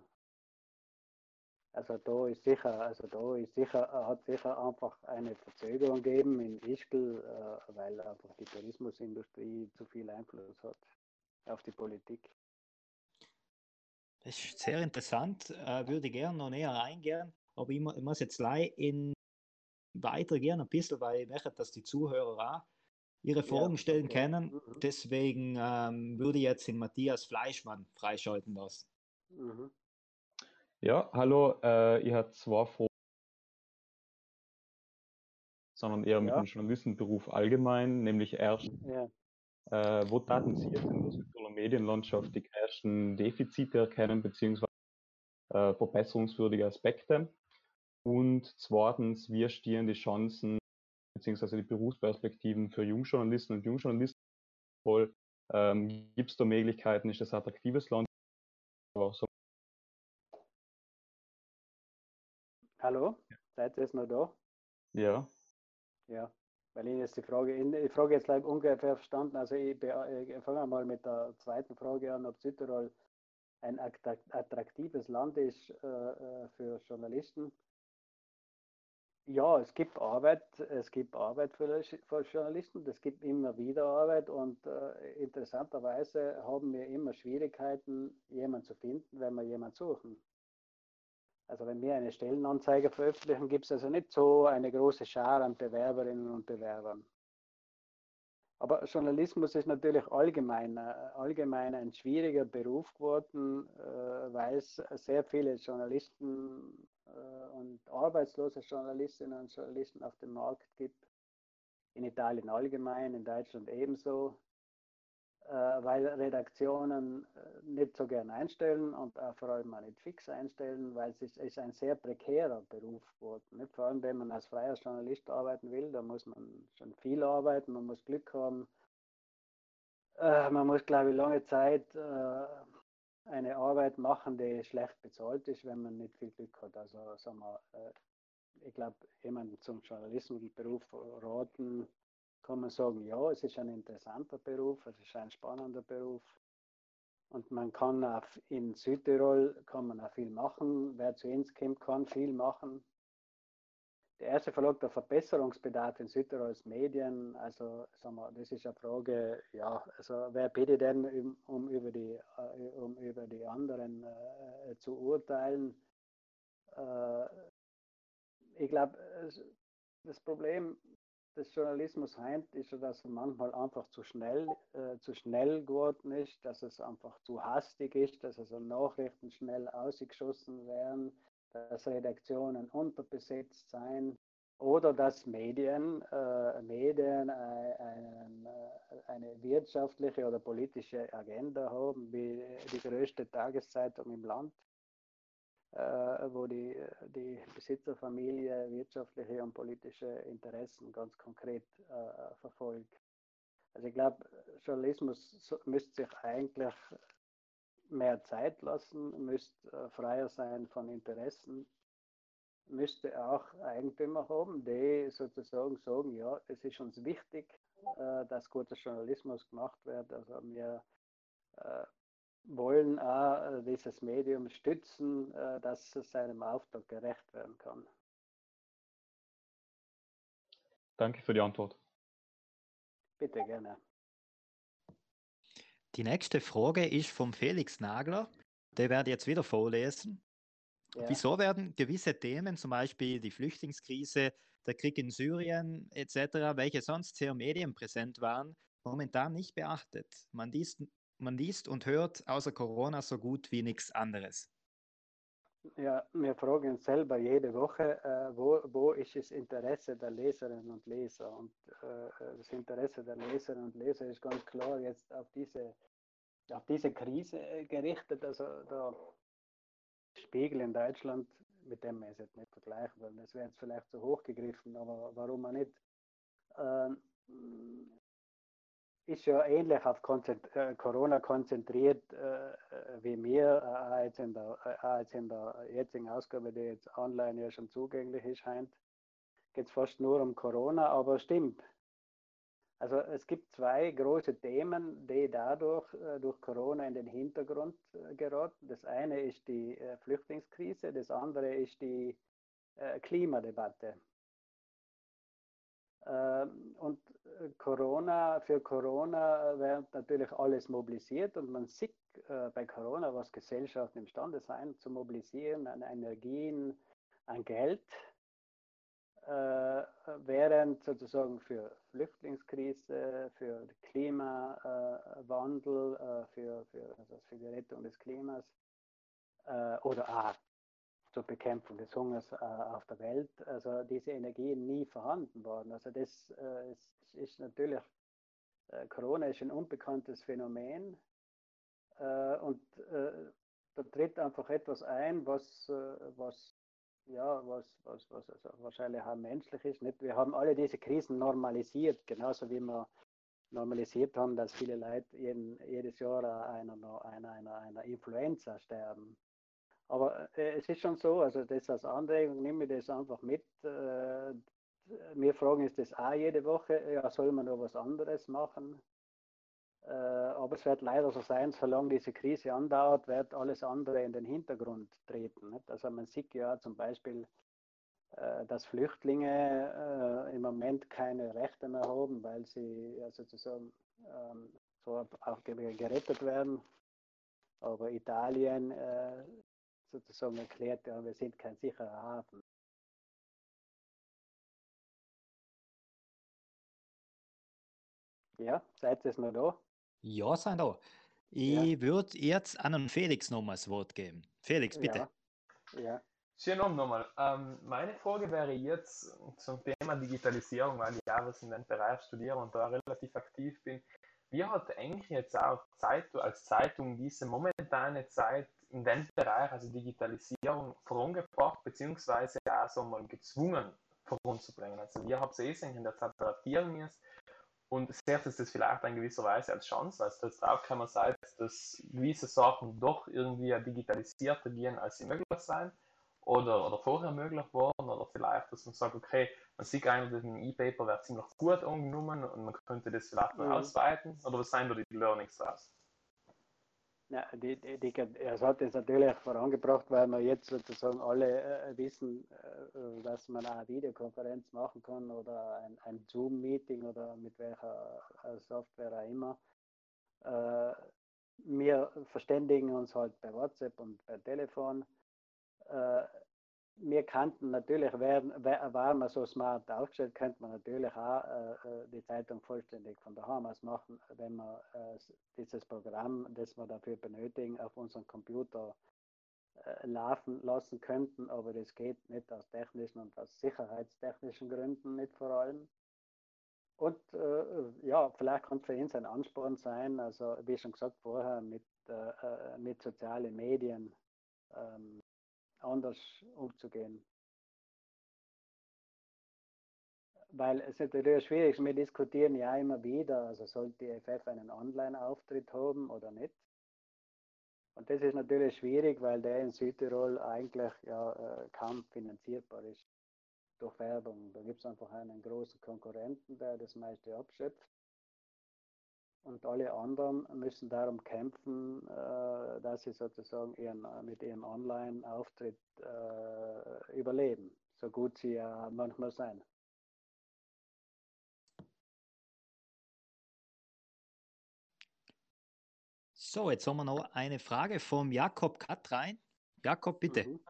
Also da ist sicher, also da ist sicher, hat sicher einfach eine Verzögerung gegeben in Ischgl, äh, weil einfach die Tourismusindustrie zu viel Einfluss hat auf die Politik. Das ist sehr interessant, äh, würde gerne noch näher eingehen, aber ich, muss jetzt gleich in weitergehen ein bisschen, weil ich möchte, dass die Zuhörer auch ihre Fragen ja, stellen okay. können. Mhm. Deswegen ähm, würde ich jetzt den Matthias Fleischmann freischalten lassen. Mhm. Ja, hallo, äh, ich habe zwei Fragen, sondern eher mit ja. dem Journalistenberuf allgemein, nämlich erst, ja. Äh, wo taten Sie jetzt in der Südtiroler Medienlandschaft die größten Defizite erkennen, beziehungsweise äh, verbesserungswürdige Aspekte? Und zweitens, wie stehen die Chancen beziehungsweise die Berufsperspektiven für Jungjournalisten und Jungjournalisten voll. Ähm, Gibt es da Möglichkeiten? Ist das ein attraktives Land? Hallo, seid ihr jetzt noch da? Ja. Ja, ich jetzt die Frage, die Frage jetzt gleich ungefähr verstanden. Also ich, ich fange mal mit der zweiten Frage an, ob Südtirol ein attraktives Land ist äh, äh für Journalisten. Ja, es gibt Arbeit, es gibt Arbeit für, für Journalisten, es gibt immer wieder Arbeit und äh, interessanterweise haben wir immer Schwierigkeiten, jemanden zu finden, wenn wir jemanden suchen. Also wenn wir eine Stellenanzeige veröffentlichen, gibt es also nicht so eine große Schar an Bewerberinnen und Bewerbern. Aber Journalismus ist natürlich allgemein, äh, allgemein ein schwieriger Beruf geworden, äh, weil es sehr viele Journalisten äh, und arbeitslose Journalistinnen und Journalisten auf dem Markt gibt. In Italien allgemein, in Deutschland ebenso, weil Redaktionen äh, nicht so gern einstellen und auch vor allem auch nicht fix einstellen, weil es ist, ist ein sehr prekärer Beruf geworden. Vor allem, wenn man als freier Journalist arbeiten will, da muss man schon viel arbeiten, man muss Glück haben. Man muss, glaube ich, lange Zeit eine Arbeit machen, die schlecht bezahlt ist, wenn man nicht viel Glück hat. Also sagen wir, äh, ich glaube, jemand zum Journalismusberuf raten, kann man sagen, ja, es ist ein interessanter Beruf, es ist ein spannender Beruf. Und man kann auch in Südtirol kann man auch viel machen. Wer zu uns kommt, kann viel machen. Der erste Verlag der Verbesserungsbedarf in Südtirols Medien, also sagen wir, das ist eine Frage, ja, also wer bitte denn, um, um über, die, äh, um über die anderen äh, zu urteilen? Äh, ich glaube, das Problem des Journalismus heint ist, dass er manchmal einfach zu schnell, äh, zu schnell geworden ist, dass es einfach zu hastig ist, dass also Nachrichten schnell ausgeschossen werden dass Redaktionen unterbesetzt seien oder dass Medien, äh, Medien äh, ein, äh, eine wirtschaftliche oder politische Agenda haben, wie die größte Tageszeitung im Land, wo die, die Besitzerfamilie wirtschaftliche und politische Interessen ganz konkret äh, verfolgt. Also ich glaube, Journalismus müsste sich eigentlich mehr Zeit lassen, müsste äh, freier sein von Interessen, müsste auch Eigentümer haben, die sozusagen sagen, ja, es ist uns wichtig, äh, dass guter Journalismus gemacht wird. Also wir äh, wollen auch dieses Medium stützen, dass es seinem Auftrag gerecht werden kann. Danke für die Antwort. Bitte gerne. Die nächste Frage ist vom Felix Nagler. Der werde ich jetzt wieder vorlesen. Ja. Wieso werden gewisse Themen, zum Beispiel die Flüchtlingskrise, der Krieg in Syrien etc., welche sonst sehr medienpräsent waren, momentan nicht beachtet? Man liest, man liest und hört außer Corona so gut wie nichts anderes. Ja, wir fragen uns selber jede Woche, äh, wo, wo ist das Interesse der Leserinnen und Leser? Und äh, das Interesse der Leserinnen und Leser ist ganz klar jetzt auf diese, auf diese Krise gerichtet. Also der Spiegel in Deutschland, mit dem wir es jetzt nicht vergleichen, weil das wäre jetzt vielleicht zu hoch gegriffen, aber warum auch nicht? Ähm, ist ja ähnlich auf Konzentri äh, Corona konzentriert äh, wie wir, äh, jetzt in der, äh, jetzt in der jetzigen Ausgabe, die jetzt online ja schon zugänglich ist, scheint, geht es fast nur um Corona, aber stimmt. Also es gibt zwei große Themen, die dadurch äh, durch Corona in den Hintergrund äh, geraten. Das eine ist die Flüchtlingskrise, das andere ist die Klimadebatte. Ähm, und äh, Corona, für Corona wird natürlich alles mobilisiert und man sieht äh, bei Corona, was Gesellschaften imstande sind zu mobilisieren an Energien, an Geld, äh, während sozusagen für Flüchtlingskrise, für Klimawandel, für, für, also für die Rettung des Klimas oder auch zur Bekämpfung des Hungers äh, auf der Welt. Also diese Energien nie vorhanden waren. Also das äh, ist, ist, natürlich, äh, Corona ist ein unbekanntes Phänomen äh, und äh, da tritt einfach etwas ein, was, äh, was ja, was, was, was also wahrscheinlich auch menschlich ist. Nicht? Wir haben alle diese Krisen normalisiert, genauso wie wir normalisiert haben, dass viele Leute jeden, jedes Jahr einer, einer, einer, einer Influenza sterben. Aber äh, es ist schon so, also das als Anregung nehme ich das einfach mit. Äh, wir fragen uns das auch jede Woche, ja, soll man noch was anderes machen? Äh, aber es wird leider so sein, solange diese Krise andauert, wird alles andere in den Hintergrund treten. Nicht? Also man sieht ja zum Beispiel, äh, dass Flüchtlinge äh, im Moment keine Rechte mehr haben, weil sie ja, sozusagen ähm, so auch gerettet werden. Aber Italien äh, sozusagen erklärt, ja, wir sind kein sicherer Hafen. Ja, seid ihr noch da? Ja, sind da. Ich ja. würde jetzt an den Felix nochmal das Wort geben. Felix, bitte. Ja. ja. Schönen Abend nochmal. Ähm, meine Frage wäre jetzt zum Thema Digitalisierung, weil ich auch in dem Bereich studiere und da relativ aktiv bin. Wie hat eigentlich jetzt auch Zeit, als Zeitung diese momentane Zeit in dem Bereich, also Digitalisierung, vorangebracht, beziehungsweise auch so mal gezwungen voranzubringen. Also wir haben es eh in der Zeit adaptieren müssen und seht es das vielleicht in gewisser Weise als Chance, also jetzt auch kann man sagen, dass gewisse Sachen doch irgendwie digitalisierter gehen, als sie möglich sein oder, oder vorher möglich waren oder vielleicht, dass man sagt, okay, man sieht eigentlich, dass ein E-Paper wird ziemlich gut angenommen und man könnte das vielleicht mhm. ausweiten oder was sind da die Learnings daraus? Ja, die, die, die, es hat es natürlich vorangebracht, weil wir jetzt sozusagen alle äh, wissen, äh, dass man eine Videokonferenz machen kann oder ein, ein Zoom-Meeting oder mit welcher äh, Software auch immer. Äh, wir verständigen uns halt per WhatsApp und per Telefon. Äh, wir kannten natürlich, wären, waren wir so smart aufgestellt, könnte man natürlich auch äh, äh, die Zeitung vollständig von daheim aus machen, wenn wir äh, dieses Programm, das wir dafür benötigen, auf unserem Computer äh, laufen lassen könnten, aber das geht nicht aus technischen und aus sicherheitstechnischen Gründen nicht vor allem. Und äh, ja, vielleicht kann für ihn ein Ansporn sein, also wie schon gesagt vorher, mit, äh, mit sozialen Medien ähm, anders umzugehen. Weil es ist natürlich schwierig, wir diskutieren ja immer wieder, also sollte die FF einen Online-Auftritt haben oder nicht. Und das ist natürlich schwierig, weil der in Südtirol eigentlich ja äh, kaum finanzierbar ist durch Werbung. Da gibt es einfach einen großen Konkurrenten, der das meiste abschöpft und alle anderen müssen darum kämpfen, äh, dass sie sozusagen ihren, mit ihrem Online-Auftritt äh, überleben, so gut sie ja manchmal sein. So, jetzt haben wir noch eine Frage vom Jakob Katrein. Jakob, bitte. Mhm.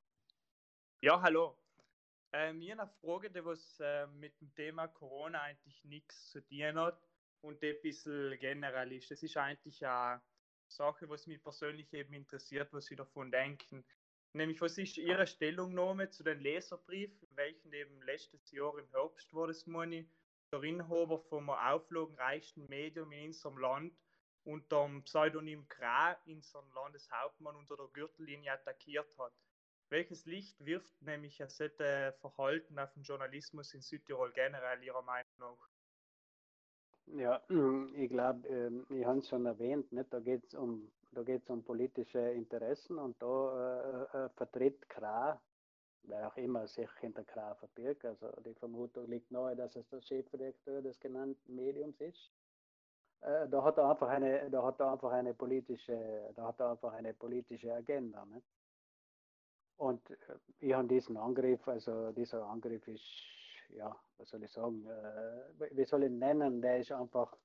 Ja, hallo. Äh, mir eine Frage, die was äh, mit dem Thema Corona eigentlich nichts zu tun hat und ein bisschen generell ist. Das ist eigentlich eine Sache, was mich persönlich eben interessiert, was Sie davon denken. Nämlich, was ist Ihre Stellungnahme zu den Leserbrief, welchen eben letztes Jahr im Herbst war das, meine der Inhaber vom auflagenreichsten Medium in unserem Land unter dem Pseudonym Kra unseren Landeshauptmann unter der Gürtellinie attackiert hat. Welches Licht wirft nämlich solches Verhalten auf den Journalismus in Südtirol generell Ihrer Meinung nach? Ja, ich glaube, ähm, ich habe es schon erwähnt, nicht? da geht es um, um politische Interessen und da äh, äh, vertritt Kra, wer auch immer sich hinter Kra verbirgt, also die Vermutung liegt nahe, dass es der Chefredakteur des genannten Mediums ist. Äh, da hat er einfach eine, da hat er einfach eine politische, da hat er einfach eine politische Agenda. Nicht? Und äh, ich habe diesen Angriff, also dieser Angriff ist ja, was soll ich sagen, äh, wie soll ich ihn nennen, der ist einfach,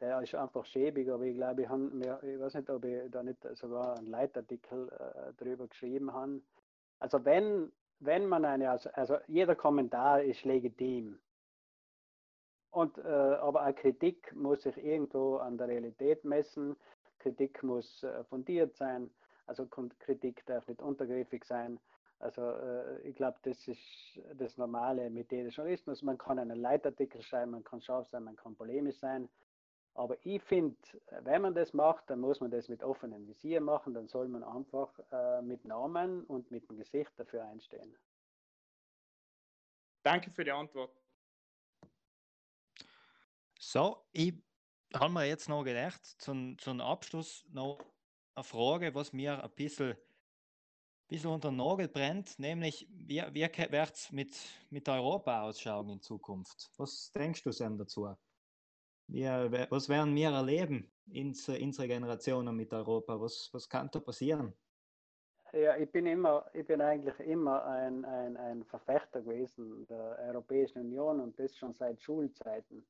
der ist einfach schäbig, aber ich glaube, ich, mir, ich weiß nicht, ob ich da nicht sogar einen Leitartikel äh, drüber geschrieben habe. Also wenn, wenn man eine, also, also jeder Kommentar ist legitim. Und, äh, aber eine Kritik muss sich irgendwo an der Realität messen. Kritik muss äh, fundiert sein. Also Kritik darf nicht untergriffig sein. Also äh, ich glaube, das ist das Normale mit jedem Journalismus. Man kann einen Leitartikel schreiben, man kann scharf sein, man kann polemisch sein. Aber ich finde, wenn man das macht, dann muss man das mit offenem Visier machen, dann soll man einfach äh, mit Namen und mit dem Gesicht dafür einstehen. Danke für die Antwort. So, ich habe mir jetzt noch gedacht, zum, zum Abschluss noch eine Frage, was mir ein bisschen bisschen unter den Nagel brennt, nämlich wie, wie wird es mit, mit Europa ausschauen in Zukunft? Was denkst du denn dazu? Wie, was werden wir erleben, unsere, unsere Generationen mit Europa? Was, was kann da passieren? Ja, ich bin immer, ich bin eigentlich immer ein, ein, ein Verfechter gewesen der Europäischen Union und das schon seit Schulzeiten.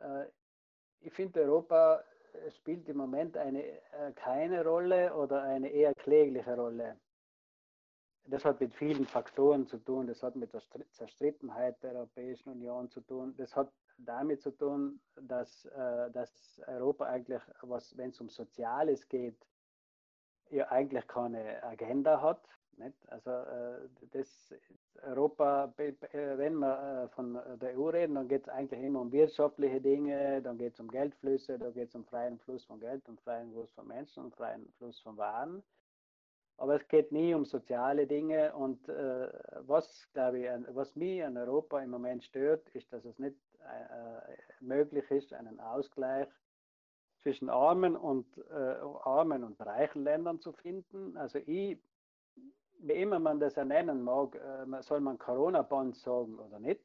Äh, ich finde, Europa spielt im Moment eine, äh, keine Rolle oder eine eher klägliche Rolle das hat mit vielen Faktoren zu tun. Das hat mit der Zerstrittenheit der Europäischen Union zu tun. Das hat damit zu tun, dass, äh, dass Europa eigentlich, wenn es um Soziales geht, ja eigentlich keine Agenda hat. Nicht? Also äh, das Europa, wenn wir äh, von der EU reden, dann geht es eigentlich immer um wirtschaftliche Dinge, dann geht es um Geldflüsse, da geht es um freien Fluss von Geld und freien Fluss von Menschen und freien Fluss von Waren. Aber es geht nie um soziale Dinge. Und äh, was, glaube ich, was mich an Europa im Moment stört, ist, dass es nicht äh, möglich ist, einen Ausgleich zwischen armen und, äh, armen und reichen Ländern zu finden. Also ich, wie immer man das nennen mag, äh, soll man Corona-Bonds sagen oder nicht.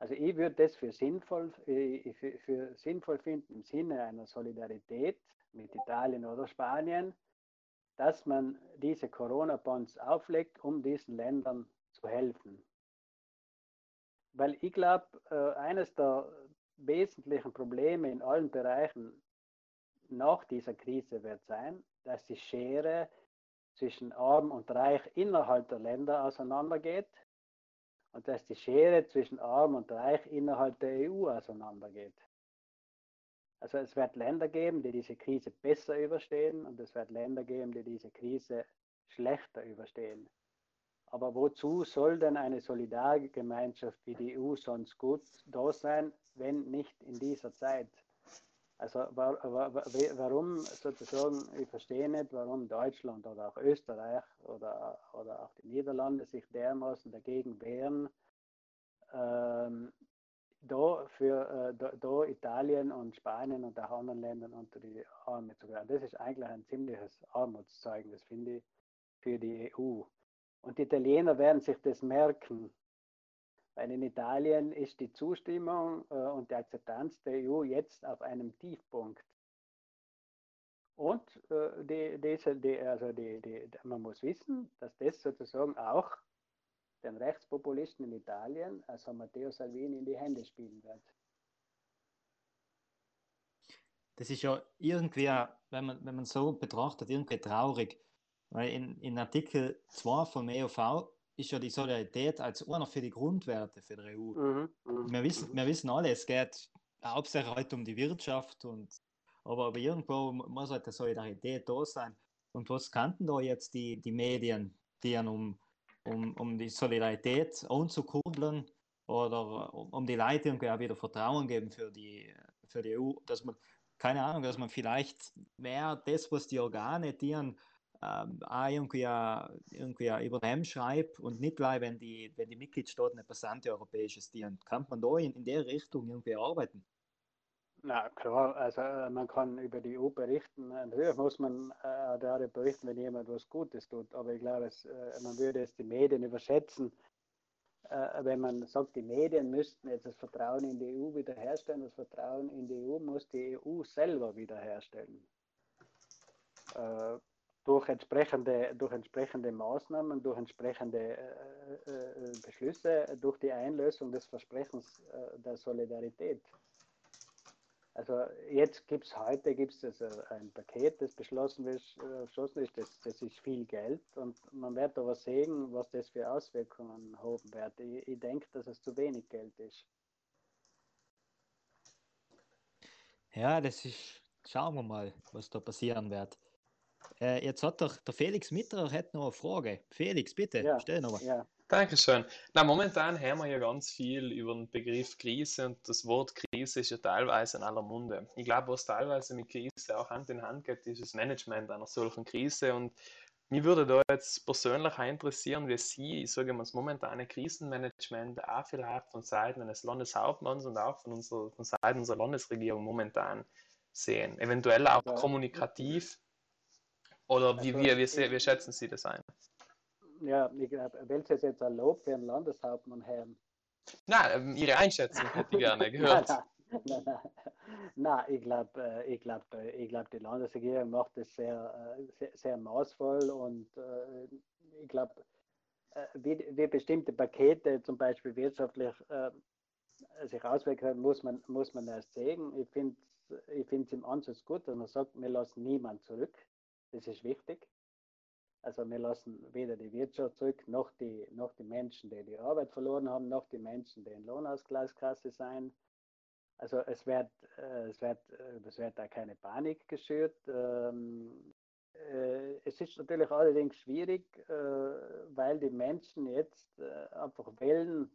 Also ich würde das für sinnvoll, äh, für, für sinnvoll finden im Sinne einer Solidarität mit Italien oder Spanien dass man diese Corona-Bonds auflegt, um diesen Ländern zu helfen. Weil ich glaube, äh, eines der wesentlichen Probleme in allen Bereichen nach dieser Krise wird sein, dass die Schere zwischen arm und reich innerhalb der Länder auseinandergeht und dass die Schere zwischen arm und reich innerhalb der EU auseinandergeht. Also es wird Länder geben, die diese Krise besser überstehen und es wird Länder geben, die diese Krise schlechter überstehen. Aber wozu soll denn eine Solidargemeinschaft wie die EU sonst gut da sein, wenn nicht in dieser Zeit? Also warum sozusagen, ich verstehe nicht, warum Deutschland oder auch Österreich oder, oder auch die Niederlande sich dermaßen dagegen wehren, ähm, da für äh, da, da, Italien und Spanien und auch anderen Ländern unter die Arme zu greifen. Das ist eigentlich ein ziemliches Armutszeugnis, finde ich, für die EU. Und die Italiener werden sich das merken, weil in Italien ist die Zustimmung äh, und die Akzeptanz der EU jetzt auf einem Tiefpunkt. Und äh, die, diese, die, also die, man muss wissen, dass das sozusagen auch den Rechtspopulisten in Italien, also Matteo Salvini, in die Hände spielen wird. Das ist ja irgendwie, wenn man, wenn man so betrachtet, irgendwie traurig. Weil in, in Artikel 2 vom EOV ist ja die Solidarität als einer für die Grundwerte für die EU. Mhm, mh, wir, wissen, wir wissen alle, es geht hauptsächlich halt um die Wirtschaft, und, aber, aber irgendwo muss halt die Solidarität da sein. Und was kannten da jetzt die, die Medien, die um, um, um die Solidarität anzukurbeln oder um die Leute irgendwie auch wieder Vertrauen geben für die, für die EU, dass man, keine Ahnung, dass man vielleicht mehr das, was die Organe dienen, ähm, auch irgendwie, irgendwie übernehmen schreibt und nicht gleich, wenn die, wenn die Mitgliedstaaten etwas anti-europäisches. Kann man da in, in der Richtung irgendwie arbeiten? Na klar, also äh, man kann über die EU berichten. Natürlich muss man äh, darüber berichten, wenn jemand was Gutes tut. Aber ich glaube, es, äh, man würde es die Medien überschätzen, äh, wenn man sagt, die Medien müssten jetzt das Vertrauen in die EU wiederherstellen. Das Vertrauen in die EU muss die EU selber wiederherstellen. Äh, durch entsprechende, durch entsprechende Maßnahmen, durch entsprechende äh, Beschlüsse, durch die Einlösung des Versprechens der Solidarität. Also jetzt gibt es heute gibt's also ein Paket, das beschlossen ist, äh, beschlossen ist das, das, ist viel Geld und man wird aber sehen, was das für Auswirkungen haben wird. Ich, ich denke, dass es zu wenig Geld ist. Ja, das ist, schauen wir mal, was da passieren wird. Äh, jetzt hat doch der Felix Mitterer hat noch eine Frage. Felix, bitte, ja, stell noch mal. Ja. Dankeschön. Na, momentan haben wir ja ganz viel über den Begriff Krise und das Wort Krise ist ja teilweise in aller Munde. Ich glaube, was teilweise mit Krise auch Hand in Hand geht, ist das Management einer solchen Krise und mich würde da jetzt persönlich interessieren, wie Sie, ich sage mal, das momentane Krisenmanagement auch vielleicht von Seiten eines Landeshauptmanns und auch von, unserer, von Seiten unserer Landesregierung momentan sehen. Eventuell auch kommunikativ. Oder wie, wie, wie, wie schätzen Sie das ein? Ja, ich glaube, welches jetzt erlaubt für einen Landeshauptmann haben? Nein, ähm, Ihre Einschätzung hätte ich gerne gehört. nein, nein, nein, nein, ich glaube, äh, ich glaub, äh, ich glaub, die Landesregierung macht das sehr, äh, sehr, sehr maßvoll und ich glaube, wie, wie, bestimmte Pakete zum Beispiel wirtschaftlich sich auswirken, muss man, muss man erst sehen. Ich finde es ich im Ansatz gut, dass man sagt, wir lassen niemanden zurück. Das ist wichtig. Also wir lassen weder die Wirtschaft zurück, noch die, noch die Menschen, die die Arbeit verloren haben, noch die Menschen, die in Lohnausgleichskasse sein. Also es wird, äh, es wird, äh, es wird da keine Panik geschürt. Ähm, äh, es ist natürlich allerdings schwierig, weil die Menschen jetzt einfach wählen,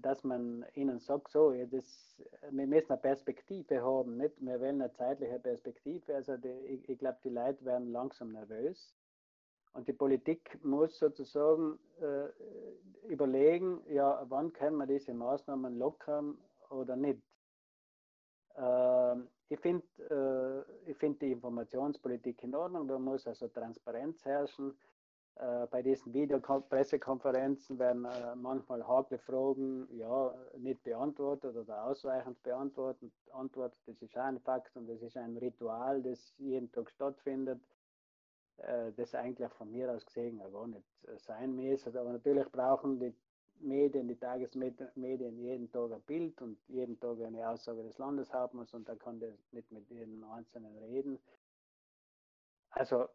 dass man ihnen sagt, so, das, wir müssen eine Perspektive haben, nicht? Wir wollen eine zeitliche Perspektive. Also die, ich, ich glaube, die Leute werden langsam nervös. Und die Politik muss sozusagen äh, überlegen, ja, wann können wir diese Maßnahmen lockern oder nicht. Äh, ich finde äh, find die Informationspolitik in Ordnung, da muss also Transparenz herrschen. Äh, bei diesen Videopressekonferenzen werden äh, manchmal hakle Fragen ja, nicht beantwortet oder ausweichend beantwortet. Antwortet, das ist ein Fakt und das ist ein Ritual, das jeden Tag stattfindet das eigentlich von mir aus gesehen gar nicht äh, sein müsste. Aber natürlich brauchen die Medien, die Tagesmedien jeden Tag ein Bild und jeden Tag eine Aussage des Landeshauptmanns und da kann der nicht mit jedem Einzelnen reden. Also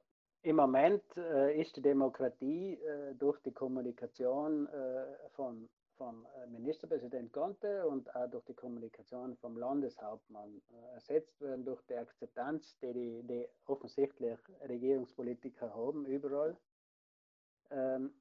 im Moment äh, ist die Demokratie äh, durch die Kommunikation äh, von vom äh, Ministerpräsident Conte und auch durch die Kommunikation vom Landeshauptmann äh, ersetzt werden durch die Akzeptanz, die, die, die offensichtlich Regierungspolitiker haben, überall. Ähm,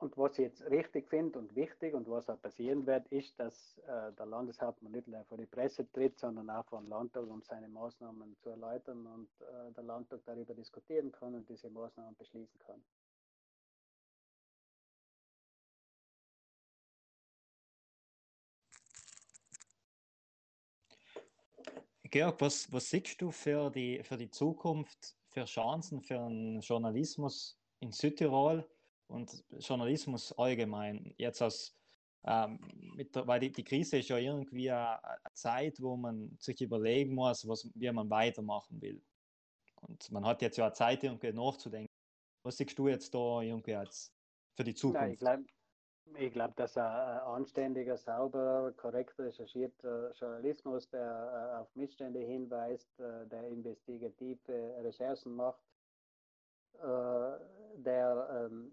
und was ich jetzt richtig finde und wichtig und was auch passieren wird, ist, dass äh, der Landeshauptmann nicht nur vor die Presse tritt, sondern auch vor den Landtag, um seine Maßnahmen zu erläutern und äh, der Landtag darüber diskutieren kann und diese Maßnahmen beschließen kann. Georg, was, was siehst du für die, für die Zukunft, für Chancen für den Journalismus in Südtirol und Journalismus allgemein? Jetzt aus, ähm, der, weil die, die Krise ist ja irgendwie eine, eine, Zeit, wo man sich überlegen muss, was, wie man weitermachen will. Und man hat jetzt ja Zeit, irgendwie nachzudenken. Was siehst du jetzt da irgendwie als für die Zukunft? Nein, ich glaube, dass ein anständiger, sauberer, korrekt recherchierter Journalismus, der äh, auf Missstände hinweist, äh, der investigative Recherchen macht, äh, der ähm,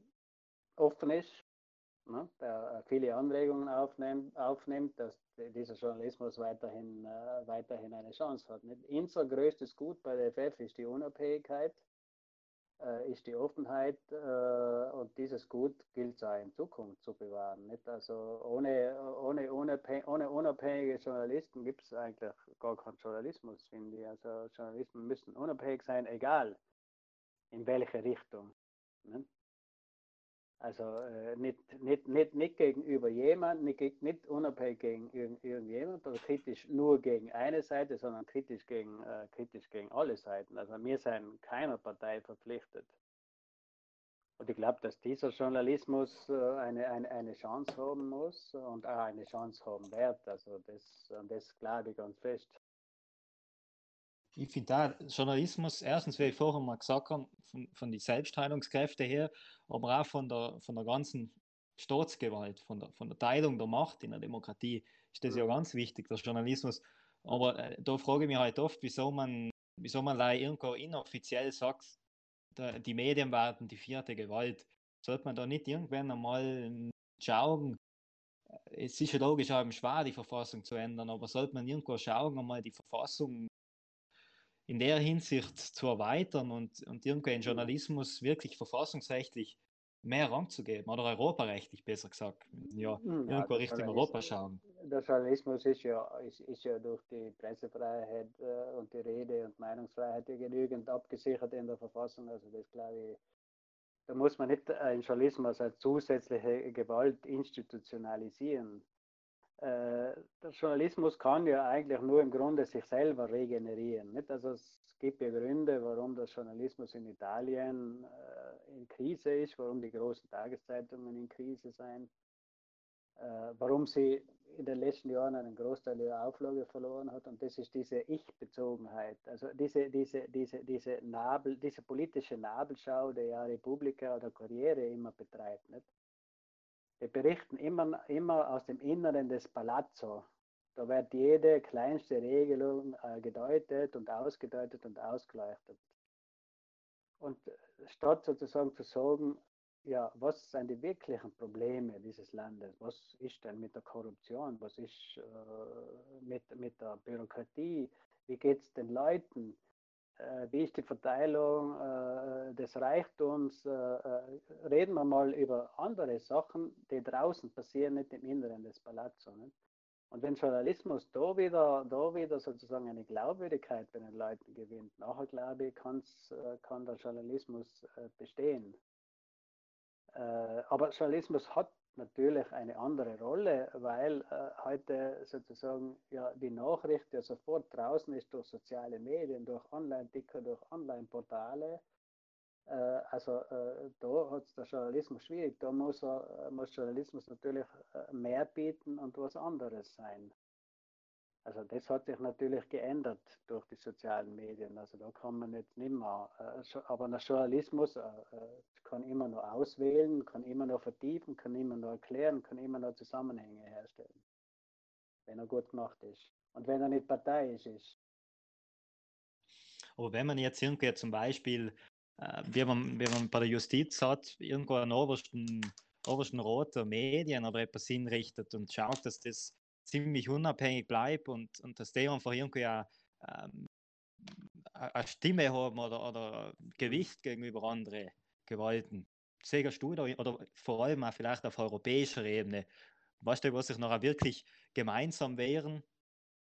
offen ist ne, der viele Anregungen aufnimmt, dass dieser Journalismus weiterhin, weiterhin eine Chance hat. Unser größtes Gut bei der FF ist die Unabhängigkeit, ist die Offenheit äh, und dieses Gut gilt es auch in Zukunft zu bewahren. Nicht? Also ohne, ohne, unabhängige, ohne unabhängige Journalisten gibt es eigentlich gar keinen Journalismus, finde ich. Also Journalisten müssen unabhängig sein, egal in welche Richtung. Nicht? Also äh, nicht, nicht, nicht, nicht gegenüber jemand, nicht, nicht unabhängig gegen irgend, irgendjemand oder kritisch nur gegen eine Seite, sondern kritisch gegen, äh, kritisch gegen alle Seiten. Also wir sind keiner Partei verpflichtet. Und ich glaube, dass dieser Journalismus äh, eine, eine, eine Chance haben muss und auch eine Chance haben wird. Also das, das glaube ich ganz fest ich finde da Journalismus, erstens, wie ich vorher mal gesagt habe, von, von den Selbstheilungskräften her, aber auch von der, von der ganzen Staatsgewalt, von der, von der Teilung der Macht in der Demokratie, ist das ja mhm. ganz wichtig, der Journalismus. Aber äh, da frage ich mich halt oft, wieso man, wieso man irgendwo inoffiziell sagt, die Medien werden die vierte Gewalt. Sollte man da nicht irgendwann einmal schauen, es ist ja logisch auch schwer, die Verfassung zu ändern, aber sollte man irgendwo schauen, einmal die Verfassung in der Hinsicht zu erweitern und, und irgendwie den Journalismus wirklich verfassungsrechtlich mehr Raum zu geben oder europarechtlich besser gesagt. Ja, hm, ja irgendwo Richtung Europa schauen. Der Journalismus ist ja, ist, ist ja durch die Pressefreiheit äh, und die Rede- und Meinungsfreiheit ja genügend abgesichert in der Verfassung. Also das glaube ich, da muss man nicht einen Journalismus als zusätzliche Gewalt institutionalisieren. Äh, der Journalismus kann ja eigentlich nur im Grunde sich selber regenerieren. Nicht? Also es gibt ja Gründe, warum der Journalismus in Italien äh, in Krise ist, warum die großen Tageszeitungen in Krise sind, äh, warum sie in den letzten Jahren einen Großteil ihrer Auflage verloren hat. Und das ist diese Ich-Bezogenheit, also diese, diese, diese, diese, Nabel, diese politische Nabelschau, die ja Republika oder Corriere immer betreibt. Nicht? Wir berichten immer, immer aus dem Inneren des Palazzo. Da wird jede kleinste Regelung äh, gedeutet und ausgedeutet und ausgeleuchtet. Und statt sozusagen zu sagen, ja, was sind die wirklichen Probleme dieses Landes? Was ist denn mit der Korruption? Was ist äh, mit, mit der Bürokratie? Wie geht es den Leuten? Äh, wie ist die Verteilung äh, des Reichtums? Äh, reden wir mal über andere Sachen, die draußen passieren, nicht im Inneren des Palazzo. Nicht? Und wenn Journalismus da wieder, da wieder sozusagen eine Glaubwürdigkeit bei den Leuten gewinnt, nachher glaube ich, kann der Journalismus bestehen. Aber Journalismus hat natürlich eine andere Rolle, weil äh, heute sozusagen ja die Nachricht ja sofort draußen ist durch soziale Medien, durch Online-Ticker, durch Online-Portale. Äh, also äh, da hat es der Journalismus schwierig. Da muss, er, muss Journalismus natürlich äh, mehr bieten und was anderes sein. Also das hat sich natürlich geändert durch die sozialen Medien. Also da kann man jetzt nicht mehr. Äh, aber der Journalismus äh, äh, kann immer noch auswählen, kann immer noch vertiefen, kann immer noch erklären, kann immer noch Zusammenhänge herstellen. Wenn er gut gemacht ist. Und wenn er nicht parteiisch ist. Aber wenn man jetzt irgendwie zum Beispiel, wie, man, wie man bei der Justiz hat, irgendwo einen obersten, obersten Rat der Medien oder etwas hinrichtet und schaut, dass das ziemlich unabhängig bleibe und, und dass die einfach irgendwie eine, ähm, eine Stimme haben oder, oder Gewicht gegenüber anderen Gewalten. Sägerst du da, oder vor allem auch vielleicht auf europäischer Ebene, weißt du, was sich noch wirklich gemeinsam wehren,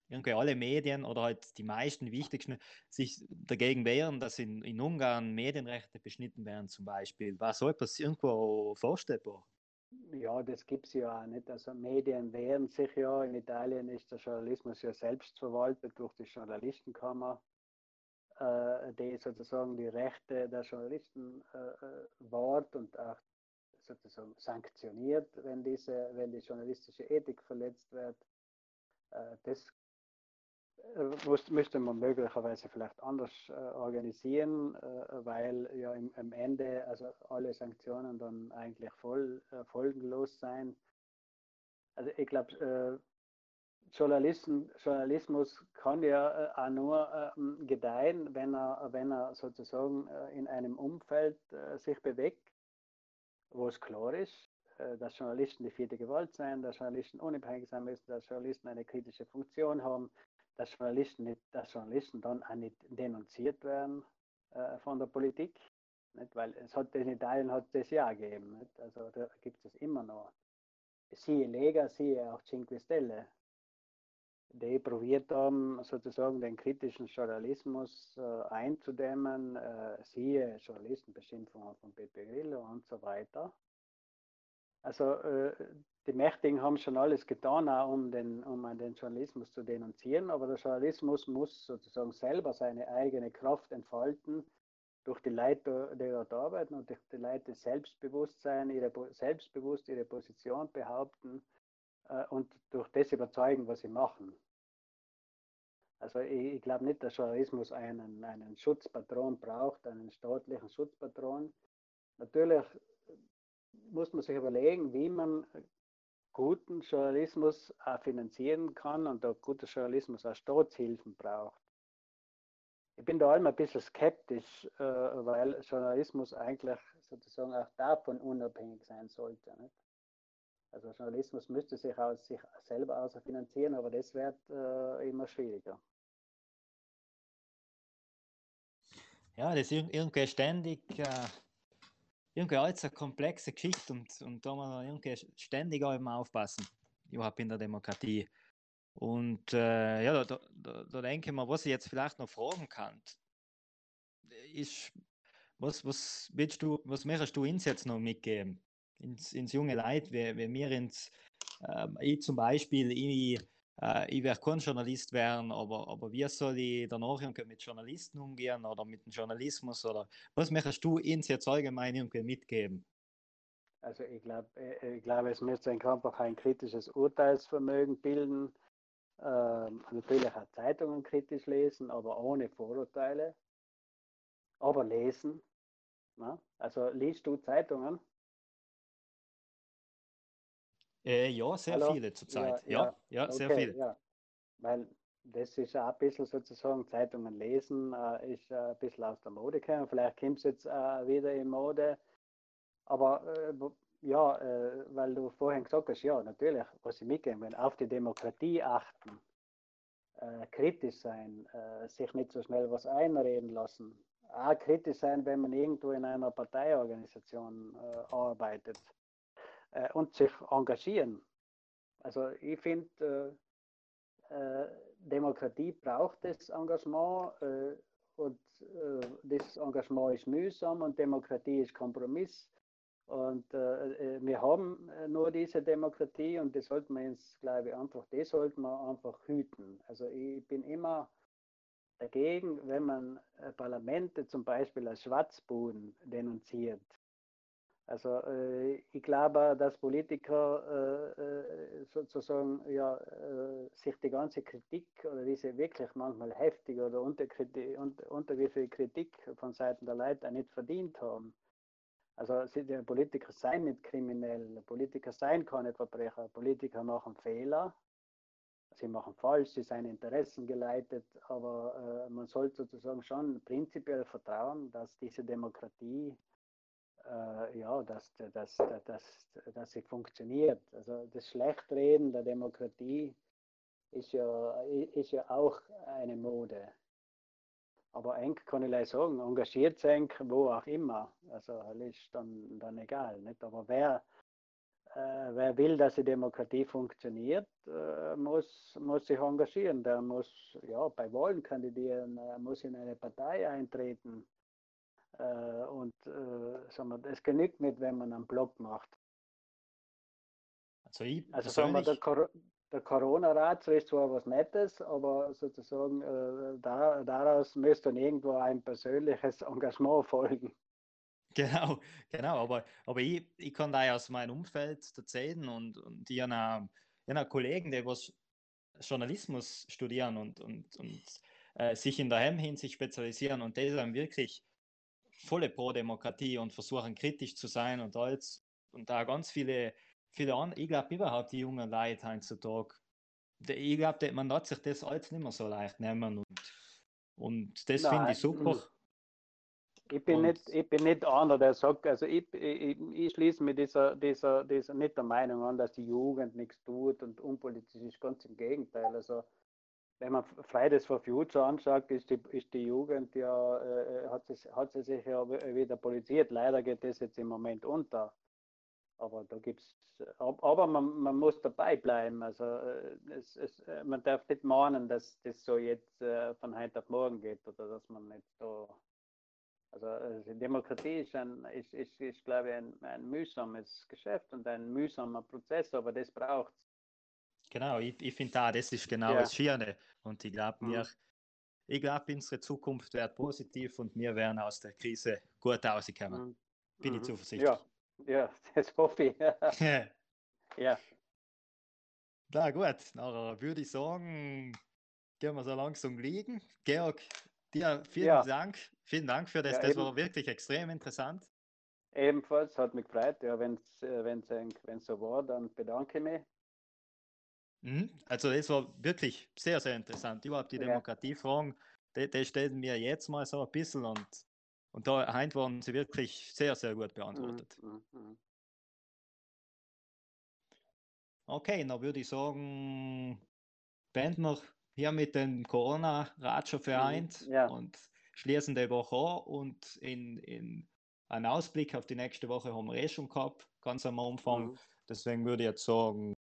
irgendwie alle Medien oder halt die meisten wichtigsten sich dagegen wehren, dass in, in Ungarn Medienrechte beschnitten werden zum Beispiel. War so etwas irgendwo vorstellbar? Ja, das gibt es ja auch nicht. Also Medien wehren sich ja. In Italien ist der Journalismus ja selbst verwaltet durch die Journalistenkammer, äh, die sozusagen die Rechte der Journalisten äh, äh wahrt und auch sozusagen sanktioniert, wenn diese, wenn die journalistische Ethik verletzt wird. Äh, das muss, müsste man möglicherweise vielleicht anders äh, organisieren, äh, weil ja im, im, Ende also alle Sanktionen dann eigentlich voll äh, folgenlos sein. Also ich glaube, äh, Journalismus kann ja äh, auch nur ähm, gedeihen, wenn er, wenn er sozusagen in einem Umfeld sich bewegt, wo es klar ist, äh, dass Journalisten die vierte Gewalt sein, dass Journalisten unabhängig sein müssen, dass Journalisten eine kritische Funktion haben, dass Journalisten, nicht, dass Journalisten dann auch nicht denunziert werden äh, von der Politik. Nicht? Weil es hat in Italien hat es ja gegeben. Nicht? Also da gibt es immer noch. Siehe Lega, siehe auch Cinque Stelle, die probiert haben, sozusagen den kritischen Journalismus äh, einzudämmen, äh, siehe Journalistenbeschimpfungen von Pepe Grillo und so weiter. Also äh, die Mächtigen haben schon alles getan, auch um den, um den Journalismus zu denunzieren, aber der Journalismus muss sozusagen selber seine eigene Kraft entfalten durch die Leute, die dort arbeiten und durch die Leute Selbstbewusstsein, ihre, selbstbewusst ihre Position behaupten äh, und durch das überzeugen, was sie machen. Also ich, ich glaube nicht, dass Journalismus einen, einen Schutzpatron braucht, einen staatlichen Schutzpatron. Natürlich muss man sich überlegen, wie man guten Journalismus auch finanzieren kann und auch guter Journalismus auch Staatshilfen braucht. Ich bin da immer ein bisschen skeptisch, äh, weil Journalismus eigentlich sozusagen auch davon unabhängig sein sollte. Also Journalismus müsste sich aus sich selber außer finanzieren, aber das wird äh, immer schwieriger. Ja, das ist irgendwie ständig, äh, irgendwie alles eine komplexe Geschichte und, und da muss man irgendwie ständig eben aufpassen, überhaupt in der Demokratie. Und äh, ja, da, da, da denke ich mir, was ich jetzt vielleicht noch fragen kann, ist, was, was willst du, was möchtest du uns jetzt noch mitgeben? Ins, ins junge Leid, wie wir ins, äh, ich zum Beispiel, ich, äh, ich werde kein Journalist werden, aber, aber wie soll ich danach mit Journalisten umgehen oder mit dem Journalismus oder was möchtest du uns jetzt allgemein mitgeben? Also ich glaube, äh, ich glaube, es müsste einfach ein kritisches Urteilsvermögen bilden äh, natürlich auch Zeitungen kritisch lesen, aber ohne Vorurteile. Aber lesen. Na? Also liest du Zeitungen? Äh, ja, sehr Hallo? viele zurzeit. Ja, ja, ja, okay, sehr viele. Ja. Weil das ist auch ein bisschen sozusagen Zeitungen lesen, äh, ist äh, ein bisschen aus der Mode gekommen. Vielleicht kommt es jetzt äh, wieder in Mode. Aber äh, ja, äh, weil du vorhin gesagt hast, ja, natürlich, was ich mitgeben will, auf die Demokratie achten, kritisch sein, sich nicht so schnell was einreden lassen, auch kritisch sein, wenn man irgendwo in einer Parteiorganisation arbeitet äh, und sich engagieren. Also ich finde, äh, äh, Demokratie braucht das Engagement und das Engagement ist mühsam und Demokratie ist Kompromiss und äh, äh, wir haben äh, nur diese Demokratie und das sollten wir uns, glaube ich, einfach, das sollten wir einfach hüten. Also ich bin immer dagegen, wenn man äh, Parlamente zum Beispiel als Schwarzbuden denunziert. Also äh, ich glaube, dass Politiker äh, sozusagen ja, sich die ganze Kritik oder diese wirklich manchmal heftige oder untergriffige unter, Kritik von Seiten der Leute nicht verdient haben. Also die Politiker seien nicht kriminell, Politiker seien keine Verbrecher, Politiker machen Fehler, sie machen falsch, sie seien Interessen geleitet, aber äh, man sollte sozusagen schon prinzipiell vertrauen, dass diese Demokratie äh, ja, dass, dass, dass, dass, sie funktioniert. Also das Schlechtreden der Demokratie ist ja, ist ja auch eine Mode. Aber eng kann ich sagen, engagiert sein, wo auch immer. Also ist dann, dann egal. Nicht? Aber wer, äh, wer will, dass die Demokratie funktioniert, äh, muss, muss sich engagieren. Der muss ja, bei Wahlen kandidieren, äh, muss in eine Partei eintreten. Äh, und äh, sagen wir, es genügt nicht, wenn man einen Blog macht. Also, ich also sagen wir, der, der Corona-Rat ist zwar was Nettes, aber sozusagen äh, da, daraus müsste dann irgendwo ein persönliches Engagement folgen. Genau, genau, aber, aber ich, ich kann da aus meinem Umfeld erzählen und, und ich habe einen Kollegen, der was Journalismus studieren und, und, und äh, sich in der Hinsicht spezialisieren und die sind wirklich volle Pro-Demokratie und versuchen kritisch zu sein und alles und da ganz viele viele andere, ich glaube überhaupt die jungen Leute heutzutage, ich glaube, man hat sich das alles nicht mehr so leicht nehmen und, und das finde ich super. Ich bin, nicht, ich bin nicht einer, der sagt, also ich, ich, ich schließe mir dieser, dieser, dieser nicht der Meinung an, dass die Jugend nichts tut und unpolitisch ist, ganz im Gegenteil. Also wenn man Fridays for Future anschaut, ist die, ist die Jugend ja, äh, hat, sie, hat sie sich ja wieder politisiert. Leider geht das jetzt im Moment unter. Aber da gibt es, aber man, man muss dabei bleiben. Also äh, es, es, äh, man darf nicht mahnen, dass das so jetzt äh, von heute auf morgen geht oder dass man nicht da. Also, also Demokratie ist, ein, ist, ist, ist glaube ich, ein, ein mühsames Geschäft und ein mühsamer Prozess, aber das braucht es. Genau, ich, ich finde da, das ist genau ja. das Schöne. Und ich glaube, mhm. wir, ich glaube, unsere Zukunft wird positiv und wir werden aus der Krise gut rauskommen. Mhm. Bin ich mhm. zuversichtlich. Ja, ja, das hoffe ich. ja. Na gut, dann würde ich sagen, gehen wir so langsam liegen. Georg, dir vielen ja. Dank. Vielen Dank für das. Ja, das eben. war wirklich extrem interessant. Ebenfalls hat mich gefreut. Ja, wenn es äh, so war, dann bedanke ich mich. Mhm. Also es war wirklich sehr, sehr interessant. Überhaupt die. Demokratiefragen, die, die stellen wir jetzt mal so ein bisschen und, und da heint wurden sie wirklich sehr, sehr gut beantwortet. Mhm. Mhm. mhm. Okay, dann würde ich sagen, beenden wir hier mit dem Corona-Ratscher vereint ja. und schließen die Woche an und in, in einen Ausblick auf die nächste Woche haben wir eh schon gehabt, ganz am Anfang. Mhm. Deswegen würde ich jetzt sagen,